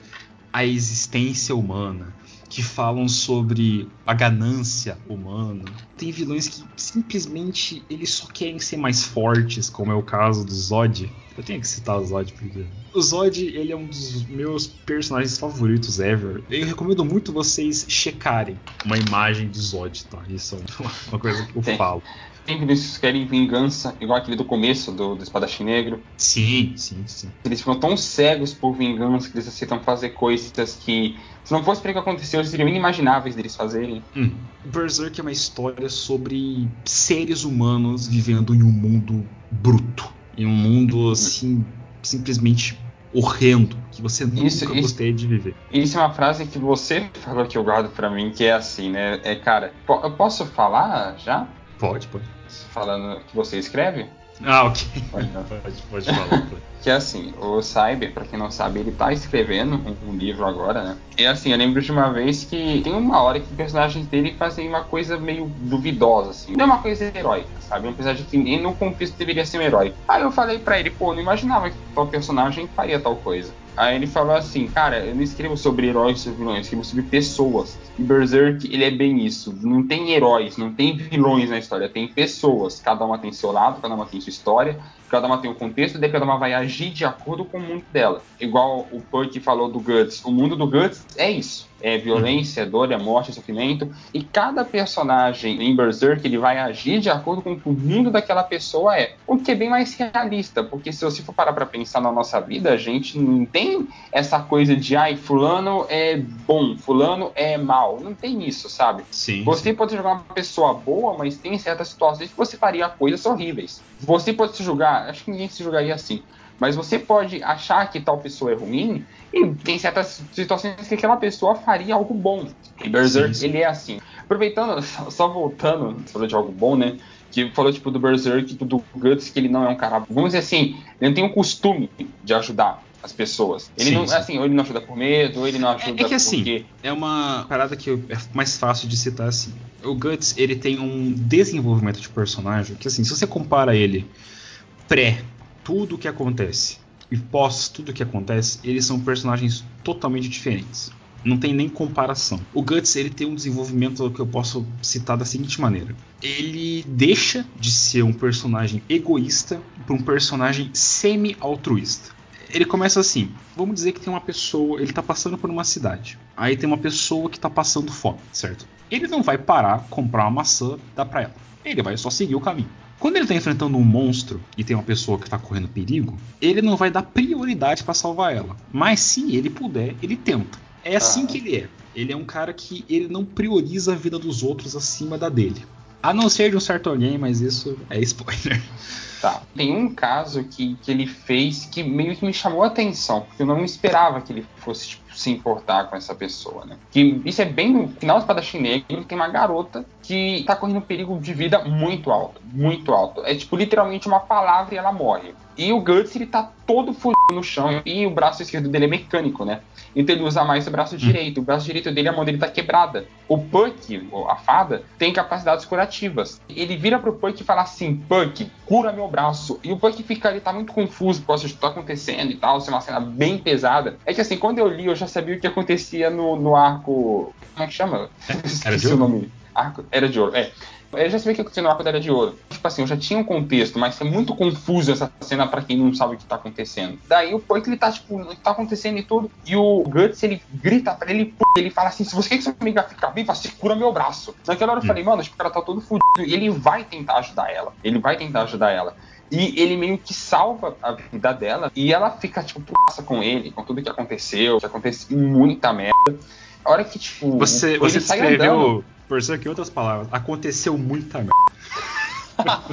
a existência humana, que falam sobre a ganância humana. Tem vilões que simplesmente eles só querem ser mais fortes, como é o caso do Zod. Eu tenho que citar o Zod porque o Zod ele é um dos meus personagens favoritos ever. Eu recomendo muito vocês checarem uma imagem do Zod, tá? Isso é uma coisa que eu Tem. falo. Tem vilões que querem vingança, igual aquele do começo do, do Espadachim Negro. Sim, sim, sim. Eles ficam tão cegos por vingança que eles aceitam fazer coisas que, se não fosse para o que aconteceu, seriam inimagináveis deles fazerem. Hum. Berserk é uma história sobre seres humanos vivendo em um mundo bruto. Em um mundo, assim, simplesmente horrendo, que você nunca isso, gostaria de viver. Isso é uma frase que você falou que eu guardo para mim, que é assim, né? É, cara, eu posso falar já? Pode, pode. Falando que você escreve? Ah, ok. Pode, pode, pode falar. que é assim, o Cyber, para quem não sabe, ele tá escrevendo um, um, livro agora, né? E assim, eu lembro de uma vez que tem uma hora que os personagens dele fazem uma coisa meio duvidosa, assim. Não é uma coisa heróica, sabe? Apesar de que nem no contexto deveria ser um herói. Aí eu falei para ele, pô, não imaginava que tal personagem faria tal coisa. Aí ele falou assim, cara, eu não escrevo sobre heróis e vilões, eu escrevo sobre pessoas. E Berserk, ele é bem isso. Não tem heróis, não tem vilões na história, tem pessoas. Cada uma tem seu lado, cada uma tem sua história, cada uma tem um contexto, daí cada uma vai agir de acordo com o mundo dela. Igual o Puck falou do Guts. O mundo do Guts é isso é violência, dor, é morte, é sofrimento. E cada personagem em Berserk ele vai agir de acordo com o que o mundo daquela pessoa é. O que é bem mais realista, porque se você for parar para pensar na nossa vida, a gente não tem essa coisa de ai, fulano é bom, fulano é mal. Não tem isso, sabe? Sim. Você pode jogar uma pessoa boa, mas tem certas situações que você faria coisas horríveis. Você pode se julgar, acho que ninguém se julgaria assim. Mas você pode achar que tal pessoa é ruim e tem certas situações que aquela pessoa faria algo bom. E Berserk, sim, sim. ele é assim. Aproveitando, só voltando, falou de algo bom, né? Que falou tipo do Berserk, tipo, do Guts, que ele não é um cara. Vamos dizer assim, ele não tem o costume de ajudar as pessoas. Ele sim, não, sim. assim, ou ele não ajuda por medo, ou ele não ajuda é, é que, assim, porque... é uma parada que é mais fácil de citar assim. O Guts, ele tem um desenvolvimento de personagem que assim, se você compara ele pré tudo o que acontece e pós tudo que acontece, eles são personagens totalmente diferentes. Não tem nem comparação. O Guts ele tem um desenvolvimento que eu posso citar da seguinte maneira: ele deixa de ser um personagem egoísta para um personagem semi-altruísta. Ele começa assim: vamos dizer que tem uma pessoa, ele tá passando por uma cidade. Aí tem uma pessoa que tá passando fome, certo? Ele não vai parar, comprar uma maçã, dar pra ela. Ele vai só seguir o caminho. Quando ele está enfrentando um monstro e tem uma pessoa que está correndo perigo, ele não vai dar prioridade para salvar ela. Mas se ele puder, ele tenta. É assim ah. que ele é. Ele é um cara que ele não prioriza a vida dos outros acima da dele. A não ser de um certo alguém, mas isso é spoiler. Tá. Tem um caso que, que ele fez que meio que me chamou a atenção, porque eu não esperava que ele fosse tipo, se importar com essa pessoa, né? Que isso é bem no final do Espadachim Negro, tem uma garota que tá correndo um perigo de vida muito alto, muito alto. É tipo literalmente uma palavra e ela morre. E o Guts, ele tá todo fudido no chão e o braço esquerdo dele é mecânico, né? Então ele usa mais o braço hum. direito. O braço direito dele, a mão dele tá quebrada. O Puck, a fada, tem capacidades curativas. Ele vira pro Puck e fala assim: Puck, cura meu braço. E o Puck fica, ele tá muito confuso por causa do que tá acontecendo e tal. Isso é uma cena bem pesada. É que assim, quando eu li, eu já sabia o que acontecia no, no arco. Como é que chama? Era de ouro. o nome. Arco, era de ouro, é. Eu já sabia que acontecia no arco da Era de Ouro. Tipo assim, eu já tinha um contexto, mas é muito confuso essa cena para quem não sabe o que tá acontecendo. Daí o Poik, ele tá, tipo, o que tá acontecendo e tudo. E o Guts, ele grita pra ele, ele fala assim: se você quer que sua amiga bem, você cura meu braço. Naquela hora eu falei, mano, tipo, o cara tá todo fudido. E ele vai tentar ajudar ela. Ele vai tentar ajudar ela. E ele meio que salva a vida dela. E ela fica, tipo, passa com ele, com tudo que aconteceu, que acontece muita merda. A hora que, tipo. Você, você descreveu, por isso aqui, outras palavras, aconteceu muita merda.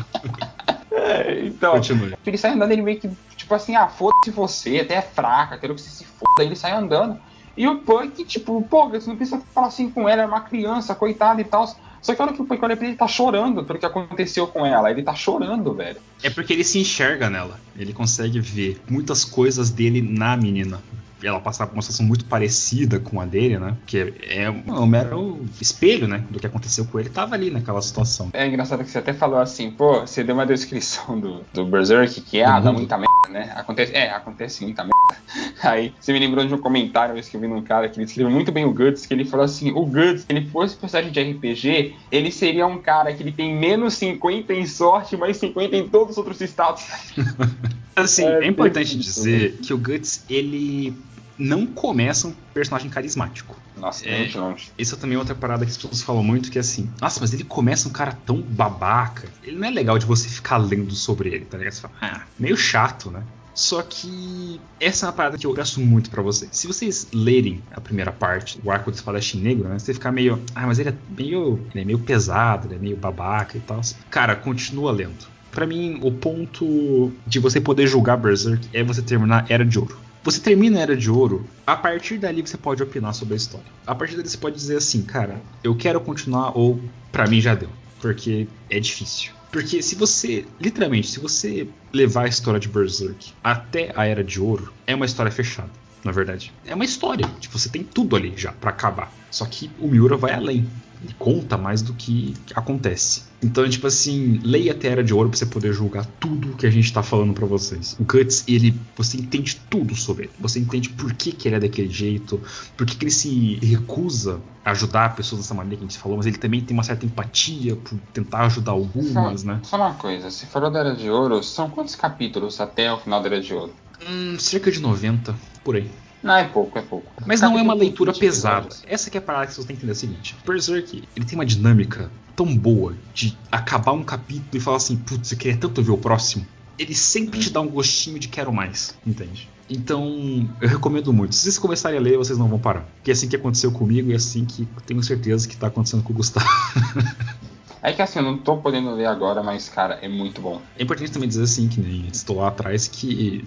é, então, Continue. ele sai andando, ele meio que, tipo assim, ah, foda-se você, até é fraca, quero que você se foda. Aí ele sai andando. E o Punk, tipo, pô, você não precisa falar assim com ela, é uma criança, coitada e tal. Só que a hora que o Punk olha pra ele, ele tá chorando pelo que aconteceu com ela. Ele tá chorando, velho. É porque ele se enxerga nela. Ele consegue ver muitas coisas dele na menina ela passava por uma situação muito parecida com a dele, né? Que é um mero espelho, né? Do que aconteceu com ele, tava ali naquela situação. É engraçado que você até falou assim, pô, você deu uma descrição do, do Berserk que é, ah, dá muita merda, né? Acontece, é, acontece muita merda. Aí você me lembrou de um comentário que eu escrevi num cara que ele escreveu muito bem o Guts, que ele falou assim: o Guts, se ele fosse personagem de RPG, ele seria um cara que ele tem menos 50 em sorte, mais 50 em todos os outros estados. assim, é, é importante dizer que o Guts, ele não começa um personagem carismático. Nossa, é, muito longe. Isso é também outra parada que as pessoas falam muito, que é assim, nossa, mas ele começa um cara tão babaca. Ele não é legal de você ficar lendo sobre ele, tá ligado? Você fala, ah, meio chato, né? Só que essa é uma parada que eu peço muito para vocês. Se vocês lerem a primeira parte, o arco do espadachim negro, né? Você ficar meio, ah, mas ele é meio, ele é meio pesado, ele é meio babaca e tal. Cara, continua lendo. Para mim, o ponto de você poder julgar Berserk é você terminar Era de Ouro. Você termina a Era de Ouro, a partir dali você pode opinar sobre a história. A partir dali você pode dizer assim, cara, eu quero continuar ou para mim já deu, porque é difícil. Porque se você, literalmente, se você levar a história de Berserk até a Era de Ouro, é uma história fechada, na verdade. É uma história, tipo, você tem tudo ali já para acabar. Só que o Miura vai além e conta mais do que acontece. Então, tipo assim, leia até Era de Ouro pra você poder julgar tudo que a gente tá falando para vocês. O Guts, ele, você entende tudo sobre ele. Você entende por que, que ele é daquele jeito, por que, que ele se recusa a ajudar pessoas dessa maneira que a gente falou, mas ele também tem uma certa empatia por tentar ajudar algumas, só, né? Só uma coisa, se falou da Era de Ouro, são quantos capítulos até o final da Era de Ouro? Hum, cerca de 90, por aí. Não, é pouco, é pouco. Mas não é uma leitura pesada. Essa que é a parada que você tem que entender é a seguinte. Berserk, ele tem uma dinâmica tão boa de acabar um capítulo e falar assim, putz, eu queria tanto ver o próximo. Ele sempre te dá um gostinho de quero mais, entende? Então, eu recomendo muito. Se vocês começarem a ler, vocês não vão parar. Porque é assim que aconteceu comigo e é assim que tenho certeza que tá acontecendo com o Gustavo. É que assim, eu não tô podendo ler agora, mas, cara, é muito bom. É importante também dizer assim, que nem estou lá atrás, que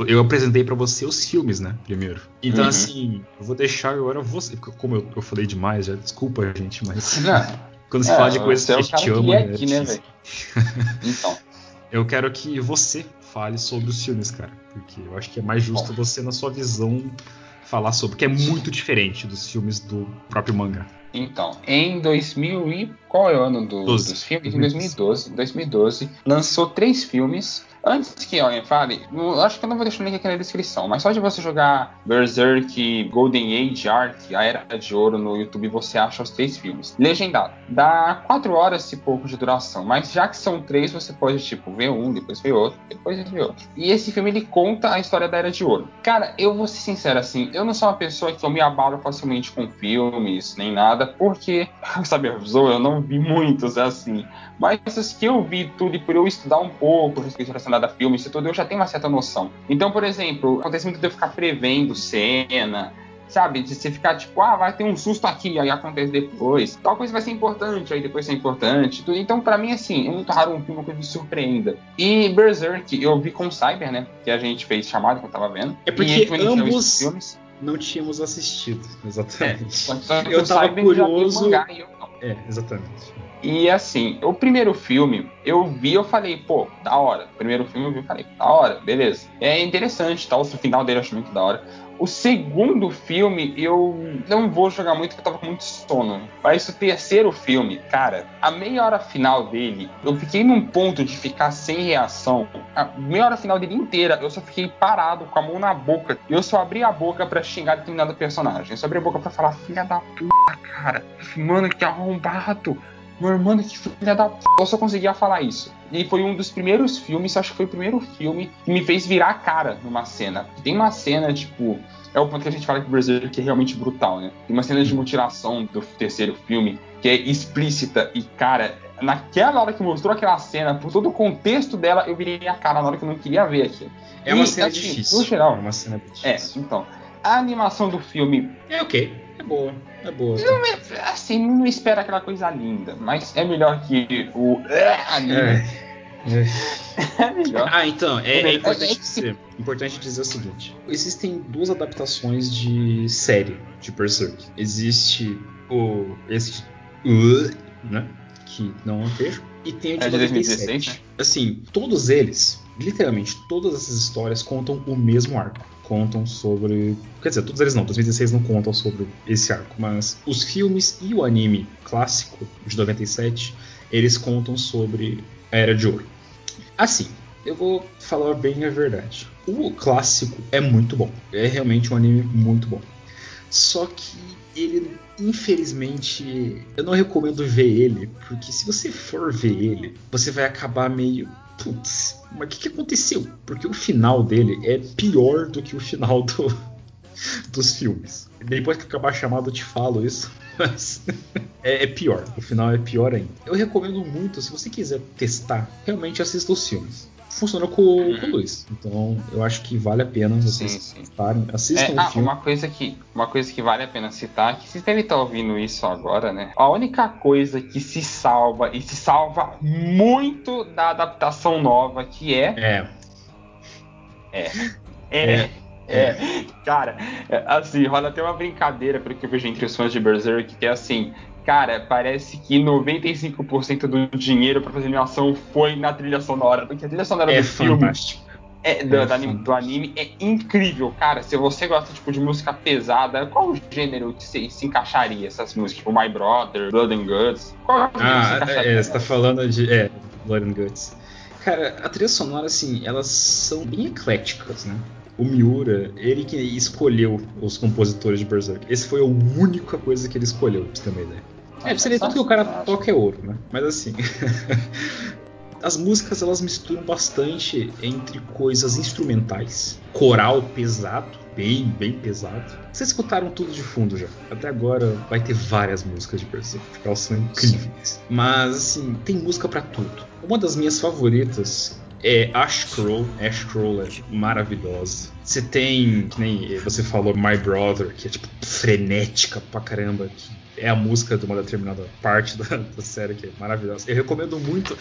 eu apresentei para você os filmes, né? Primeiro. Então, uhum. assim, eu vou deixar agora você. Como eu, eu falei demais, já desculpa, gente, mas. Não. Quando se é, fala de coisas que a gente ama. É aqui, né, então. Eu quero que você fale sobre os filmes, cara. Porque eu acho que é mais justo Bom. você, na sua visão, falar sobre. Porque é muito diferente dos filmes do próprio manga. Então, em 2000 e qual é o ano do, dos filmes? Em 2012, 2012 lançou três filmes Antes que alguém fale, eu acho que eu não vou deixar o link aqui na descrição, mas só de você jogar Berserk, Golden Age Arc, A Era de Ouro no YouTube, você acha os três filmes. Legendado. Dá quatro horas e pouco de duração, mas já que são três, você pode, tipo, ver um, depois ver outro, depois ver outro. E esse filme, ele conta a história da Era de Ouro. Cara, eu vou ser sincero, assim, eu não sou uma pessoa que eu me abalo facilmente com filmes, nem nada, porque, sabe, eu não vi muitos, assim. Mas os que eu vi tudo e por eu estudar um pouco respeito relacionado a filmes e tudo, eu já tenho uma certa noção. Então, por exemplo, acontece muito de eu ficar prevendo cena, sabe? De você ficar tipo, ah, vai ter um susto aqui, aí acontece depois. Tal coisa vai ser importante, aí depois é importante. Tudo. Então, para mim, assim, é muito raro um filme que me surpreenda. E Berserk, eu vi com o Cyber, né? Que a gente fez chamada que eu tava vendo. É porque ambos filmes. não tínhamos assistido, exatamente. É, eu tava curioso. Mangá, eu é, exatamente. E assim, o primeiro filme, eu vi, eu falei, pô, da hora. O primeiro filme eu vi, eu falei, da hora, beleza. É interessante, tal, tá? o final dele eu acho muito da hora. O segundo filme, eu não vou jogar muito porque eu tava com muito sono. Mas o terceiro filme, cara, a meia hora final dele, eu fiquei num ponto de ficar sem reação. A meia hora final dele inteira, eu só fiquei parado com a mão na boca. Eu só abri a boca para xingar determinado personagem. Eu só abri a boca para falar, filha da puta, cara. Mano, que arrombado. Meu irmão, que filha da p. Eu só conseguia falar isso. E foi um dos primeiros filmes, acho que foi o primeiro filme que me fez virar a cara numa cena. Tem uma cena, tipo. É o ponto que a gente fala que o brasileiro que é realmente brutal, né? Tem uma cena de mutilação do terceiro filme que é explícita e, cara, naquela hora que mostrou aquela cena, por todo o contexto dela, eu virei a cara na hora que eu não queria ver aquilo. É uma e, cena assim, difícil. No geral. É uma cena difícil. É, então. A animação do filme. É ok. É boa. É boa. Não, é, assim, não espera aquela coisa linda, mas é melhor que o é, anime. É. É. melhor. Ah, então, é, é importante, dizer, importante dizer o seguinte: existem duas adaptações de série de Berserk. Existe o. esse. né? Que não é um texto. E tem o de, é de 2016, né? Assim, todos eles, literalmente, todas essas histórias contam o mesmo arco contam sobre. Quer dizer, todos eles não, 2016 não contam sobre esse arco, mas os filmes e o anime clássico de 97 eles contam sobre a Era de Ouro. Assim, eu vou falar bem a verdade. O clássico é muito bom, é realmente um anime muito bom. Só que ele, infelizmente, eu não recomendo ver ele, porque se você for ver ele, você vai acabar meio putz, mas o que, que, aconteceu? Porque o final dele é pior do que o final do, dos filmes. Depois que acabar a chamada eu te falo isso, mas é, é, pior. O final é pior ainda. Eu recomendo muito, se você quiser testar, realmente assista os filmes funcionou com, uhum. com o Luiz. Então, eu acho que vale a pena vocês citarem, assistam é, o ah, filme. Uma coisa, que, uma coisa que vale a pena citar, que vocês devem estar ouvindo isso agora, né? A única coisa que se salva, e se salva muito da adaptação nova, que é... É. É. É. é. É, cara, é, assim, rola até uma brincadeira, pelo que eu vejo entre os fãs de Berserk, que é assim, Cara, parece que 95% do dinheiro para fazer animação foi na trilha sonora, porque a trilha sonora é do fantástico. filme é, do, é do, do, anime é incrível, cara. Se você gosta tipo, de música pesada, qual gênero que se, se encaixaria essas músicas? Tipo My Brother, Blood and Guts? Qual ah, é, você tá falando de. É, Blood and Guts. Cara, a trilha sonora, assim, elas são bem ecléticas, né? o Miura, ele que escolheu os compositores de Berserk. Esse foi a única coisa que ele escolheu, pra você ter uma ideia. É, seria tanto que o cara toca é ouro, né? Mas assim. as músicas elas misturam bastante entre coisas instrumentais, coral pesado, bem, bem pesado. Vocês escutaram tudo de fundo já. Até agora vai ter várias músicas de Berserk, elas são incríveis. Mas assim, tem música para tudo. Uma das minhas favoritas é Ash Crow. Ash Crow é maravilhosa. Você tem, que nem você falou, My Brother, que é tipo frenética pra caramba, que é a música de uma determinada parte da, da série que é maravilhosa. Eu recomendo muito.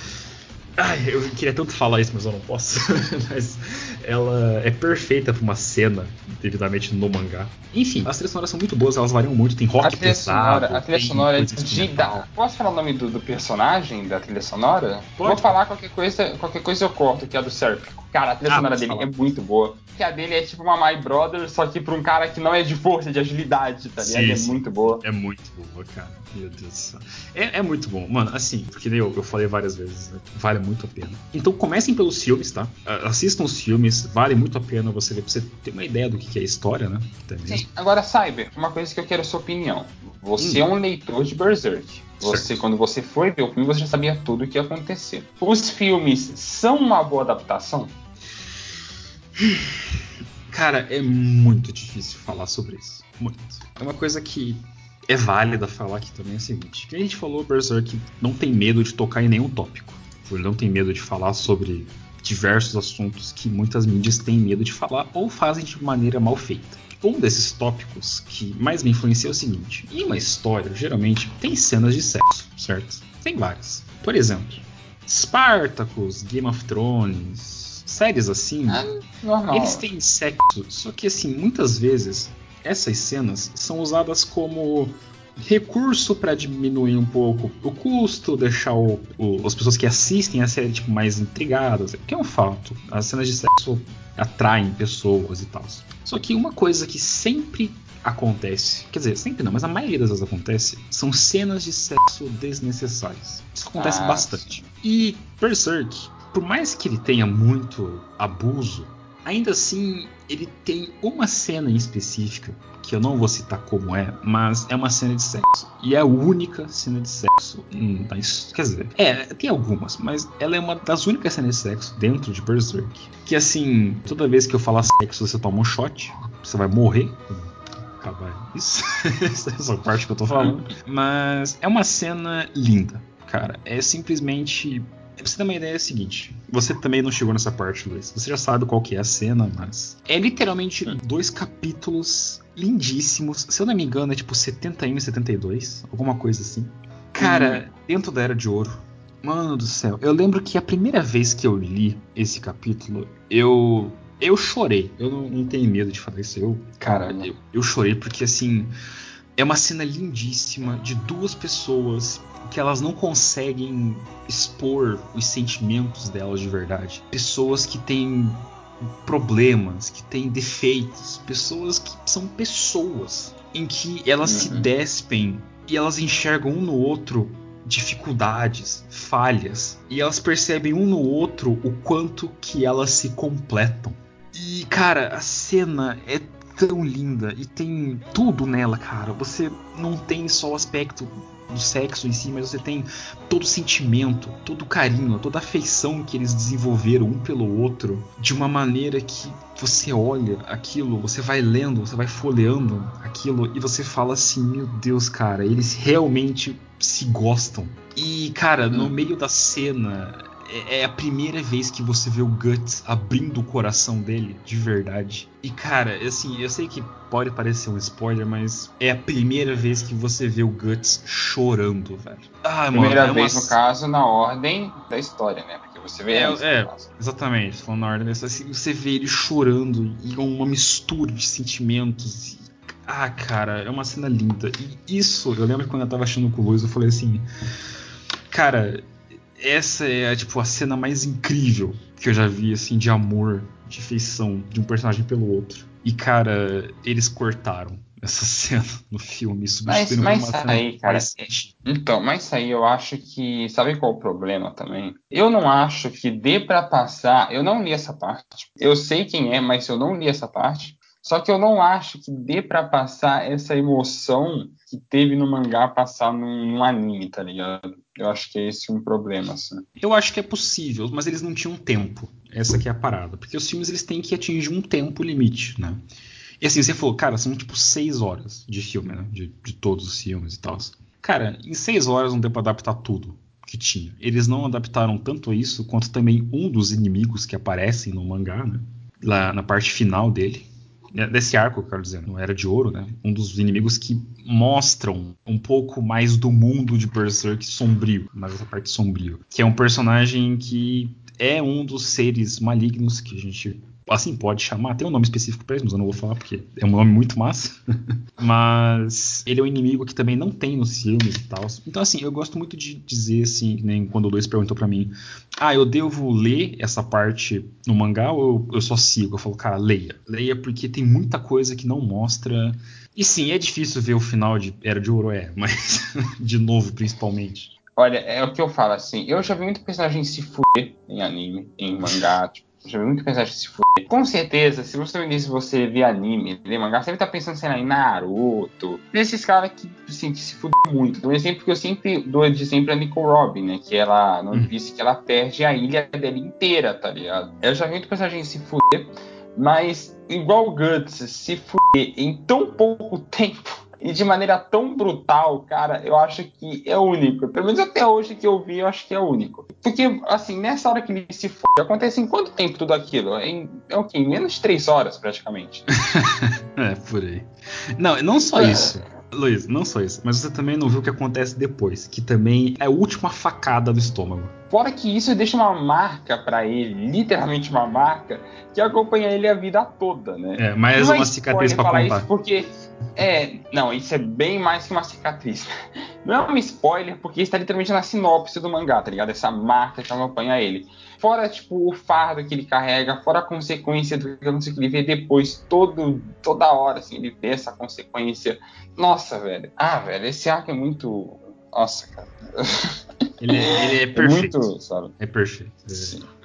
Ai, eu queria tanto falar isso, mas eu não posso. mas ela é perfeita para uma cena, devidamente no mangá. Enfim, as trilhas sonoras são muito boas, elas variam muito, tem rock a trilha pesado. Sonora, a trilha sonora é de da... Posso falar o nome do, do personagem da trilha sonora? Pode. Vou falar qualquer coisa, qualquer coisa eu corto, que é a do Sérpico. Cara, a trilha ah, sonora dele falar. é muito boa. Que a dele é tipo uma My Brother, só que pra um cara que não é de força, de agilidade, tá ligado? É muito boa. É muito boa, cara. Meu Deus do céu. É, é muito bom. Mano, assim, porque eu, eu falei várias vezes, né? vale muito a pena. Então comecem pelos filmes, tá? Assistam os filmes, vale muito a pena você ver, pra você ter uma ideia do que é a história, né? Sim. Agora, Cyber, uma coisa que eu quero a sua opinião. Você hum. é um leitor de Berserk. Você, quando você foi ver o filme, você já sabia tudo o que ia acontecer. Os filmes são uma boa adaptação? Cara, é muito difícil falar sobre isso. Muito. É uma coisa que é válida falar aqui também é o seguinte: que a gente falou, Berserk não tem medo de tocar em nenhum tópico. Ele não tem medo de falar sobre diversos assuntos que muitas mídias têm medo de falar ou fazem de maneira mal feita. Um desses tópicos que mais me influencia é o seguinte: em uma história, geralmente, tem cenas de sexo, certo? Tem várias. Por exemplo, Spartacus, Game of Thrones, séries assim, ah, eles têm sexo, só que assim, muitas vezes essas cenas são usadas como recurso para diminuir um pouco o custo, deixar o, o, as pessoas que assistem a série tipo, mais intrigadas. Que é um fato. As cenas de sexo atraem pessoas e tal. Só que uma coisa que sempre acontece, quer dizer, sempre não, mas a maioria das vezes acontece, são cenas de sexo desnecessárias. Isso acontece ah, bastante. E Berserk, por mais que ele tenha muito abuso, ainda assim ele tem uma cena em específica que eu não vou citar como é, mas é uma cena de sexo. E é a única cena de sexo. Hum, quer dizer, é, tem algumas, mas ela é uma das únicas cenas de sexo dentro de Berserk. Que assim, toda vez que eu falar sexo, você toma um shot, você vai morrer. Acabar isso. Essa parte que eu tô falando. Mas é uma cena linda, cara. É simplesmente você ter uma ideia é o seguinte: você também não chegou nessa parte, Luiz. Você já sabe qual que é a cena, mas. É literalmente dois capítulos lindíssimos. Se eu não me engano, é tipo 71 e 72, alguma coisa assim. Cara, hum. dentro da Era de Ouro. Mano do céu, eu lembro que a primeira vez que eu li esse capítulo, eu. Eu chorei. Eu não, não tenho medo de falar isso. Eu, cara, eu, eu chorei porque assim. É uma cena lindíssima de duas pessoas que elas não conseguem expor os sentimentos delas de verdade. Pessoas que têm problemas, que têm defeitos, pessoas que são pessoas em que elas uhum. se despem e elas enxergam um no outro dificuldades, falhas, e elas percebem um no outro o quanto que elas se completam. E cara, a cena é tão linda e tem tudo nela, cara. Você não tem só o aspecto do sexo em si, mas você tem todo o sentimento, todo o carinho, toda a afeição que eles desenvolveram um pelo outro de uma maneira que você olha aquilo, você vai lendo, você vai folheando aquilo e você fala assim: meu Deus, cara, eles realmente se gostam. E, cara, no uhum. meio da cena é, é a primeira vez que você vê o Guts abrindo o coração dele de verdade. E cara, assim, eu sei que pode parecer um spoiler, mas é a primeira vez que você vê o Guts chorando, velho. Ah, primeira mano, é vez, uma... no caso, na ordem da história, né? Porque você vê. É, é exatamente, falando na ordem dessa. Assim, você vê ele chorando e uma mistura de sentimentos. E... Ah, cara, é uma cena linda. E isso, eu lembro quando eu tava achando com o Luiz, eu falei assim. Cara, essa é tipo a cena mais incrível que eu já vi assim de amor, de feição de um personagem pelo outro. E cara, eles cortaram essa cena no filme, substituindo mas, mas uma cena aí, cara, é, Então, mas isso aí eu acho que sabe qual é o problema também? Eu não acho que dê para passar. Eu não li essa parte. Eu sei quem é, mas eu não li essa parte. Só que eu não acho que dê para passar essa emoção que teve no mangá passar num, num, anime, tá ligado? Eu acho que é esse um problema, assim. Eu acho que é possível, mas eles não tinham tempo. Essa que é a parada. Porque os filmes eles têm que atingir um tempo limite, né? E assim, você falou, cara, são tipo seis horas de filme, né? De, de todos os filmes e tal. Cara, em seis horas não deu pra adaptar tudo que tinha. Eles não adaptaram tanto isso quanto também um dos inimigos que aparecem no mangá, né? Lá na parte final dele, desse arco, quero dizer, não era de ouro, né? Um dos inimigos que mostram um pouco mais do mundo de Berserk sombrio, mais essa parte sombrio, que é um personagem que é um dos seres malignos que a gente assim pode chamar, tem um nome específico para isso, mas eu não vou falar porque é um nome muito massa. mas ele é um inimigo que também não tem nos filmes e tal. Então, assim, eu gosto muito de dizer, assim, nem quando o Luiz perguntou para mim, ah, eu devo ler essa parte no mangá ou eu só sigo? Eu falo, cara, leia. Leia porque tem muita coisa que não mostra. E sim, é difícil ver o final de Era de Ouro, é, mas de novo, principalmente. Olha, é o que eu falo assim. Eu já vi muito personagem se fuder em anime, em mangá, tipo, já vi muito personagem se fuder. Com certeza, se você me disse você vê anime, vê mangá, você deve estar pensando, sei lá, em Naruto. Nesses caras que, assim, que se fudem muito. Um exemplo que eu sempre dou de sempre é a Nico Robin, né? Que ela, não hum. disse que ela perde a ilha dela inteira, tá ligado? Eu já vi muito personagem se fuder, mas igual o Guts, se fuder em tão pouco tempo e de maneira tão brutal, cara, eu acho que é único. Pelo menos até hoje que eu vi, eu acho que é único. Porque, assim, nessa hora que ele se foi, acontece em quanto tempo tudo aquilo? Em, é o quê? Em menos de três horas, praticamente. é, por aí. Não, não só é. isso. Luiz, não só isso, mas você também não viu o que acontece depois, que também é a última facada do estômago. Fora que isso deixa uma marca para ele, literalmente uma marca, que acompanha ele a vida toda, né? É, mais uma cicatriz para contar. Isso porque é, não, isso é bem mais que uma cicatriz. Não é um spoiler, porque está literalmente na sinopse do mangá, tá ligado? Essa marca que acompanha ele. Fora, tipo, o fardo que ele carrega, fora a consequência do que ele vê depois, todo, toda hora, assim, ele vê essa consequência. Nossa, velho. Ah, velho, esse arco é muito. Nossa, cara. Ele, é, ele é perfeito. É, muito, sabe? é perfeito.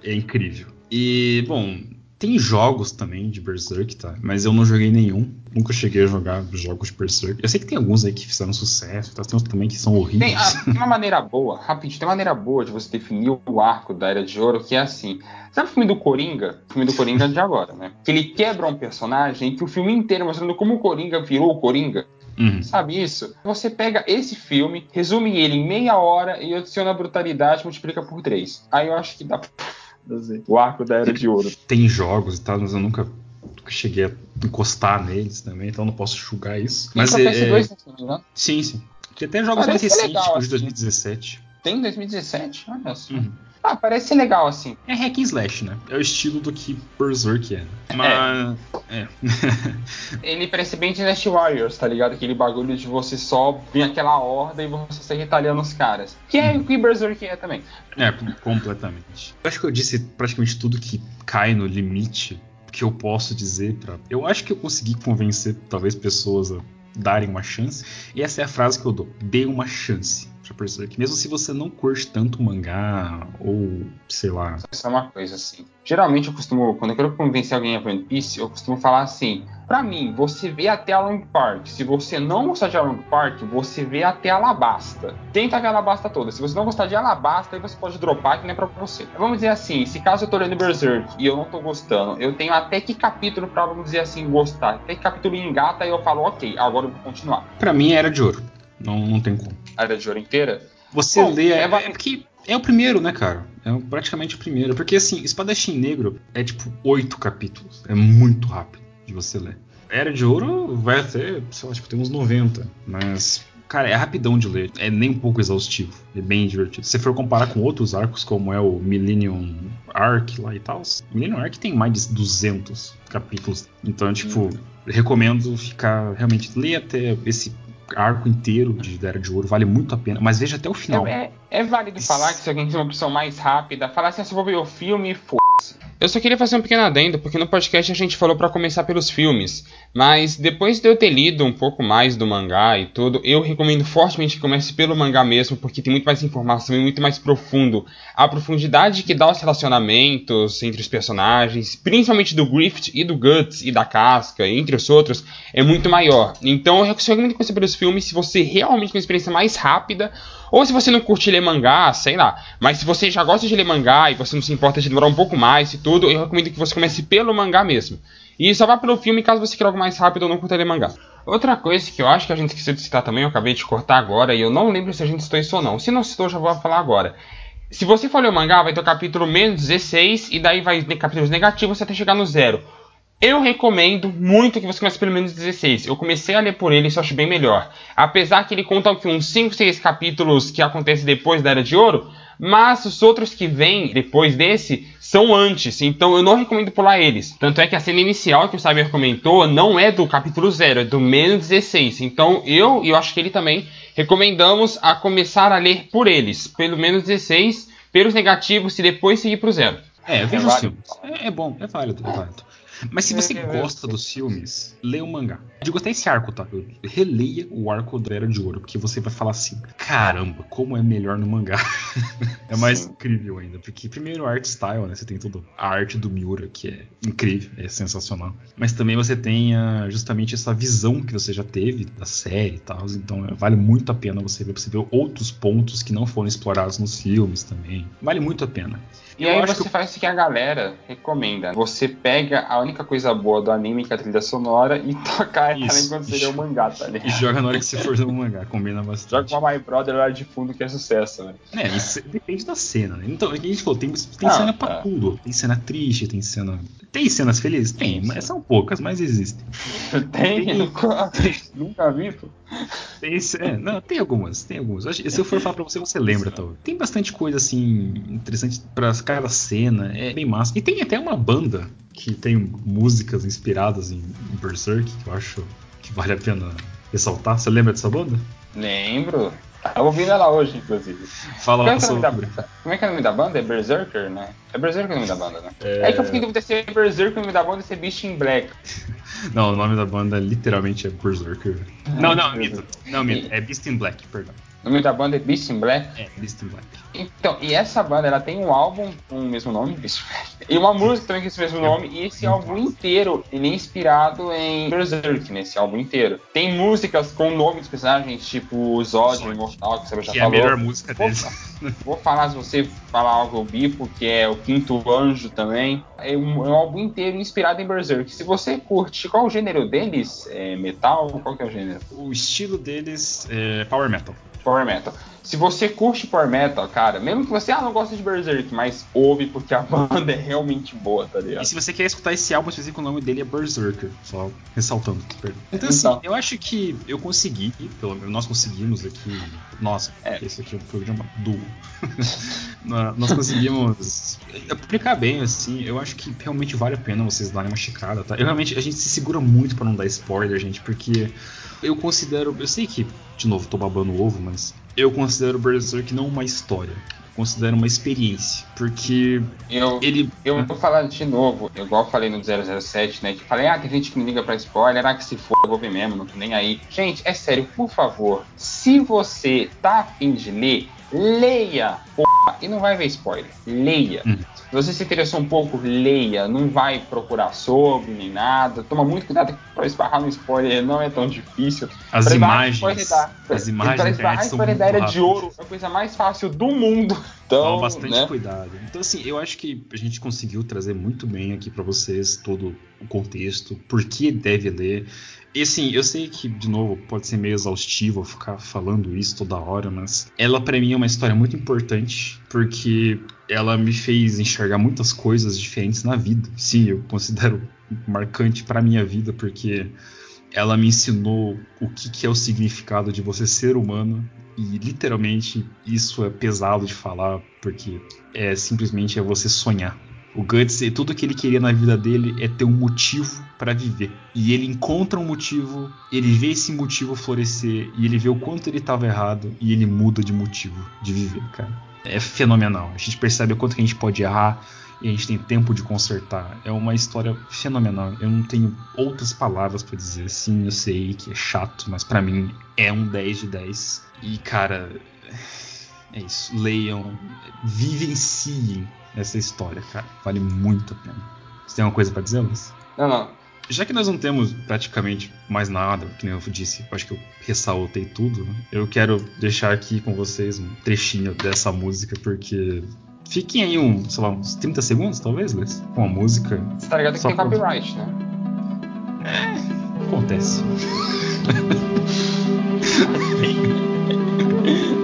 É, é incrível. E, bom, tem jogos também de Berserk, tá? Mas eu não joguei nenhum. Nunca cheguei a jogar jogos de Berserk. Eu sei que tem alguns aí que fizeram sucesso, tá? tem outros também que são horríveis. Tem, ah, tem uma maneira boa, rapidinho, tem uma maneira boa de você definir o arco da Era de Ouro, que é assim. Sabe o filme do Coringa? O filme do Coringa é de agora, né? Que ele quebra um personagem que o filme inteiro mostrando como o Coringa virou o Coringa. Uhum. Sabe isso? Você pega esse filme, resume ele em meia hora e adiciona a brutalidade multiplica por três. Aí eu acho que dá pra o arco da Era de Ouro. Tem jogos e tal, mas eu nunca, cheguei a encostar neles também, então não posso julgar isso. Mas é, PS2, é... né? Sim, sim. Tem até jogos mais recentes, tipo de 2017. Assim. Tem 2017? Olha só. Uhum. Ah, parece legal assim. É hack and slash, né? É o estilo do que Berserk é. Mas. É. é. ele parece bem Dynasty Warriors, tá ligado? Aquele bagulho de você só vir aquela horda e você sair retalhando os caras. Que é o que Berserk é também. É, completamente. Eu acho que eu disse praticamente tudo que cai no limite que eu posso dizer para. Eu acho que eu consegui convencer talvez pessoas a darem uma chance. E essa é a frase que eu dou: dê uma chance que mesmo se você não curte tanto mangá, ou sei lá. Isso é uma coisa assim. Geralmente eu costumo, quando eu quero convencer alguém a One Piece, eu costumo falar assim: pra mim, você vê até a Long Park. Se você não gostar de Long Park, você vê até Alabasta. Tenta ver Alabasta toda. Se você não gostar de Alabasta, aí você pode dropar que não é pra você. Vamos dizer assim: se caso eu tô lendo Berserk e eu não tô gostando, eu tenho até que capítulo pra, vamos dizer assim, gostar. Até que capítulo engata e eu falo, ok, agora eu vou continuar. Pra mim era de ouro. Não, não tem como. A Era de Ouro inteira? Você Bom, lê. É, é, porque é o primeiro, né, cara? É praticamente o primeiro. Porque assim, Espadachim Negro é tipo oito capítulos. É muito rápido de você ler. Era de Ouro vai até, sei lá, tipo, tem uns 90. Mas, cara, é rapidão de ler. É nem um pouco exaustivo. É bem divertido. Se você for comparar com outros arcos, como é o Millennium Arc lá e tal, Millennium Arc tem mais de 200 capítulos. Então, tipo, hum. recomendo ficar realmente ler até esse arco inteiro de Era de Ouro, vale muito a pena, mas veja até o final. É, é, é válido falar que se alguém tem uma opção mais rápida, falar assim, ah, se eu vou ver o filme, foda eu só queria fazer um pequeno adendo, porque no podcast a gente falou para começar pelos filmes, mas depois de eu ter lido um pouco mais do mangá e tudo, eu recomendo fortemente que comece pelo mangá mesmo, porque tem muito mais informação e muito mais profundo. A profundidade que dá os relacionamentos entre os personagens, principalmente do Griffith e do Guts e da Casca, entre os outros, é muito maior. Então eu recomendo começar pelos filmes se você realmente quer uma experiência mais rápida ou se você não curte ler mangá, sei lá. Mas se você já gosta de ler mangá e você não se importa de demorar um pouco mais e tudo, eu recomendo que você comece pelo mangá mesmo. E só vá pelo filme caso você queira algo mais rápido ou não curta ler mangá. Outra coisa que eu acho que a gente esqueceu de citar também, eu acabei de cortar agora e eu não lembro se a gente citou isso ou não. Se não citou, já vou falar agora. Se você for ler o mangá, vai ter o capítulo menos 16 e daí vai ter capítulos negativos até chegar no zero. Eu recomendo muito que você comece pelo menos 16. Eu comecei a ler por ele e só acho bem melhor. Apesar que ele conta que uns 5, 6 capítulos que acontecem depois da Era de Ouro, Mas os outros que vêm depois desse são antes, então eu não recomendo pular eles. Tanto é que a cena inicial que o Cyber comentou não é do capítulo 0, é do menos 16. Então eu e eu acho que ele também recomendamos a começar a ler por eles, pelo menos 16, pelos negativos e depois seguir pro zero. É, veja é. É, é bom, é válido, é válido. Mas se você gosta dos filmes, leia o mangá. Eu digo até esse arco, tá? Eu releia o arco da Era de Ouro, porque você vai falar assim: caramba, como é melhor no mangá. é mais Sim. incrível ainda. Porque, primeiro, art style, né? Você tem toda a arte do Miura, que é incrível, é sensacional. Mas também você tem uh, justamente essa visão que você já teve da série e tal. Então, é, vale muito a pena você ver, você ver outros pontos que não foram explorados nos filmes também. Vale muito a pena. E eu aí você que... faz o que a galera recomenda. Você pega a única coisa boa do anime, que é a trilha sonora, e toca ela enquanto seria o mangá, tá ligado? E joga na hora que você for no mangá, combina bastante. Joga com a My Brother lá de fundo, que é sucesso, né? É, isso depende da cena, né? Então, é que a gente falou, tem, tem ah, cena pra é. tudo. Tem cena triste, tem cena. Tem cenas felizes? Tem, mas são poucas, mas existem. tem? tem... Nunca vi, pô. Tem, é, não, tem algumas, tem algumas. Se eu for falar pra você, você lembra, tal. Tem bastante coisa assim interessante pra cada cena, é bem massa. E tem até uma banda que tem músicas inspiradas em, em Berserk, que eu acho que vale a pena ressaltar. Você lembra dessa banda? Lembro. Tava ouvindo ela hoje, inclusive. Fala como, é é da, como é que é o nome da banda? É Berserker, né? É Berserker o nome da banda, né? É, é que eu fiquei em dúvida se é Berserker o nome da banda ou se é Beast in Black. Não, o nome da banda literalmente é Berserker. Não, não, mito. Não, mito. É Beast in Black, perdão. O nome da banda é Beast in Black? É, Beast in Black. Então, e essa banda, ela tem um álbum com o mesmo nome, Beast in Black, e uma música também com esse mesmo nome, e esse álbum inteiro, ele é inspirado em Berserk, nesse álbum inteiro. Tem músicas com nomes de personagens, tipo Zod, o Imortal, que você já que falou. é a melhor música deles. Vou, vou falar, se você falar algo, Bipo, que é o Quinto Anjo também. É um, é um, álbum inteiro inspirado em Berserk. Se você curte, qual o gênero deles? É metal? Qual que é o gênero? O estilo deles é power metal. Power Metal. Se você curte Power Metal, cara, mesmo que você ah, não gosta de Berserk, mas ouve porque a banda é realmente boa, tá ligado? E se você quer escutar esse álbum específico, o nome dele é Berserker, só ressaltando. Então, assim, então. eu acho que eu consegui, pelo menos nós conseguimos aqui. Nossa, é. esse aqui é um programa duo. nós conseguimos aplicar bem, assim. Eu acho que realmente vale a pena vocês darem uma checada, tá? Eu, realmente, a gente se segura muito para não dar spoiler, gente, porque eu considero. Eu sei que, de novo, tô babando o ovo, mas eu considero Berserk não uma história. Considero uma experiência. Porque eu, ele. Eu vou falar de novo, igual eu falei no 007, né? Que falei, ah, tem gente que me liga pra spoiler, ah, que se for, eu vou ver mesmo, não tô nem aí. Gente, é sério, por favor, se você tá afim de ler, leia, porra, e não vai ver spoiler. Leia. Hum. Se você se interessou um pouco, leia, não vai procurar sobre nem nada. Toma muito cuidado para esbarrar no spoiler, não é tão difícil. As pra imagens, da, as imagens para esbarrar spoiler da Era de Ouro é a coisa mais fácil do mundo. Então, Toma bastante né? cuidado. Então assim, eu acho que a gente conseguiu trazer muito bem aqui para vocês todo o contexto, por que deve ler. E assim, eu sei que, de novo, pode ser meio exaustivo ficar falando isso toda hora, mas ela para mim é uma história muito importante, porque ela me fez enxergar muitas coisas diferentes na vida. Sim, eu considero marcante para minha vida, porque ela me ensinou o que, que é o significado de você ser humano e literalmente isso é pesado de falar porque é simplesmente é você sonhar o Guts, tudo que ele queria na vida dele é ter um motivo para viver. E ele encontra um motivo, ele vê esse motivo florescer e ele vê o quanto ele estava errado e ele muda de motivo de viver, cara. É fenomenal. A gente percebe o quanto que a gente pode errar e a gente tem tempo de consertar. É uma história fenomenal. Eu não tenho outras palavras para dizer. Sim, eu sei que é chato, mas para mim é um 10 de 10. E cara, é isso. Leiam, vivenciem essa história, cara. Vale muito a pena. Você tem alguma coisa para dizer, Luiz? Não, não. Já que nós não temos praticamente mais nada, que nem eu disse, acho que eu ressaltei tudo, né? eu quero deixar aqui com vocês um trechinho dessa música, porque Fiquem aí um, sei lá, uns 30 segundos, talvez, Luiz, com a música. Você tá ligado que tem por... copyright, né? É, acontece.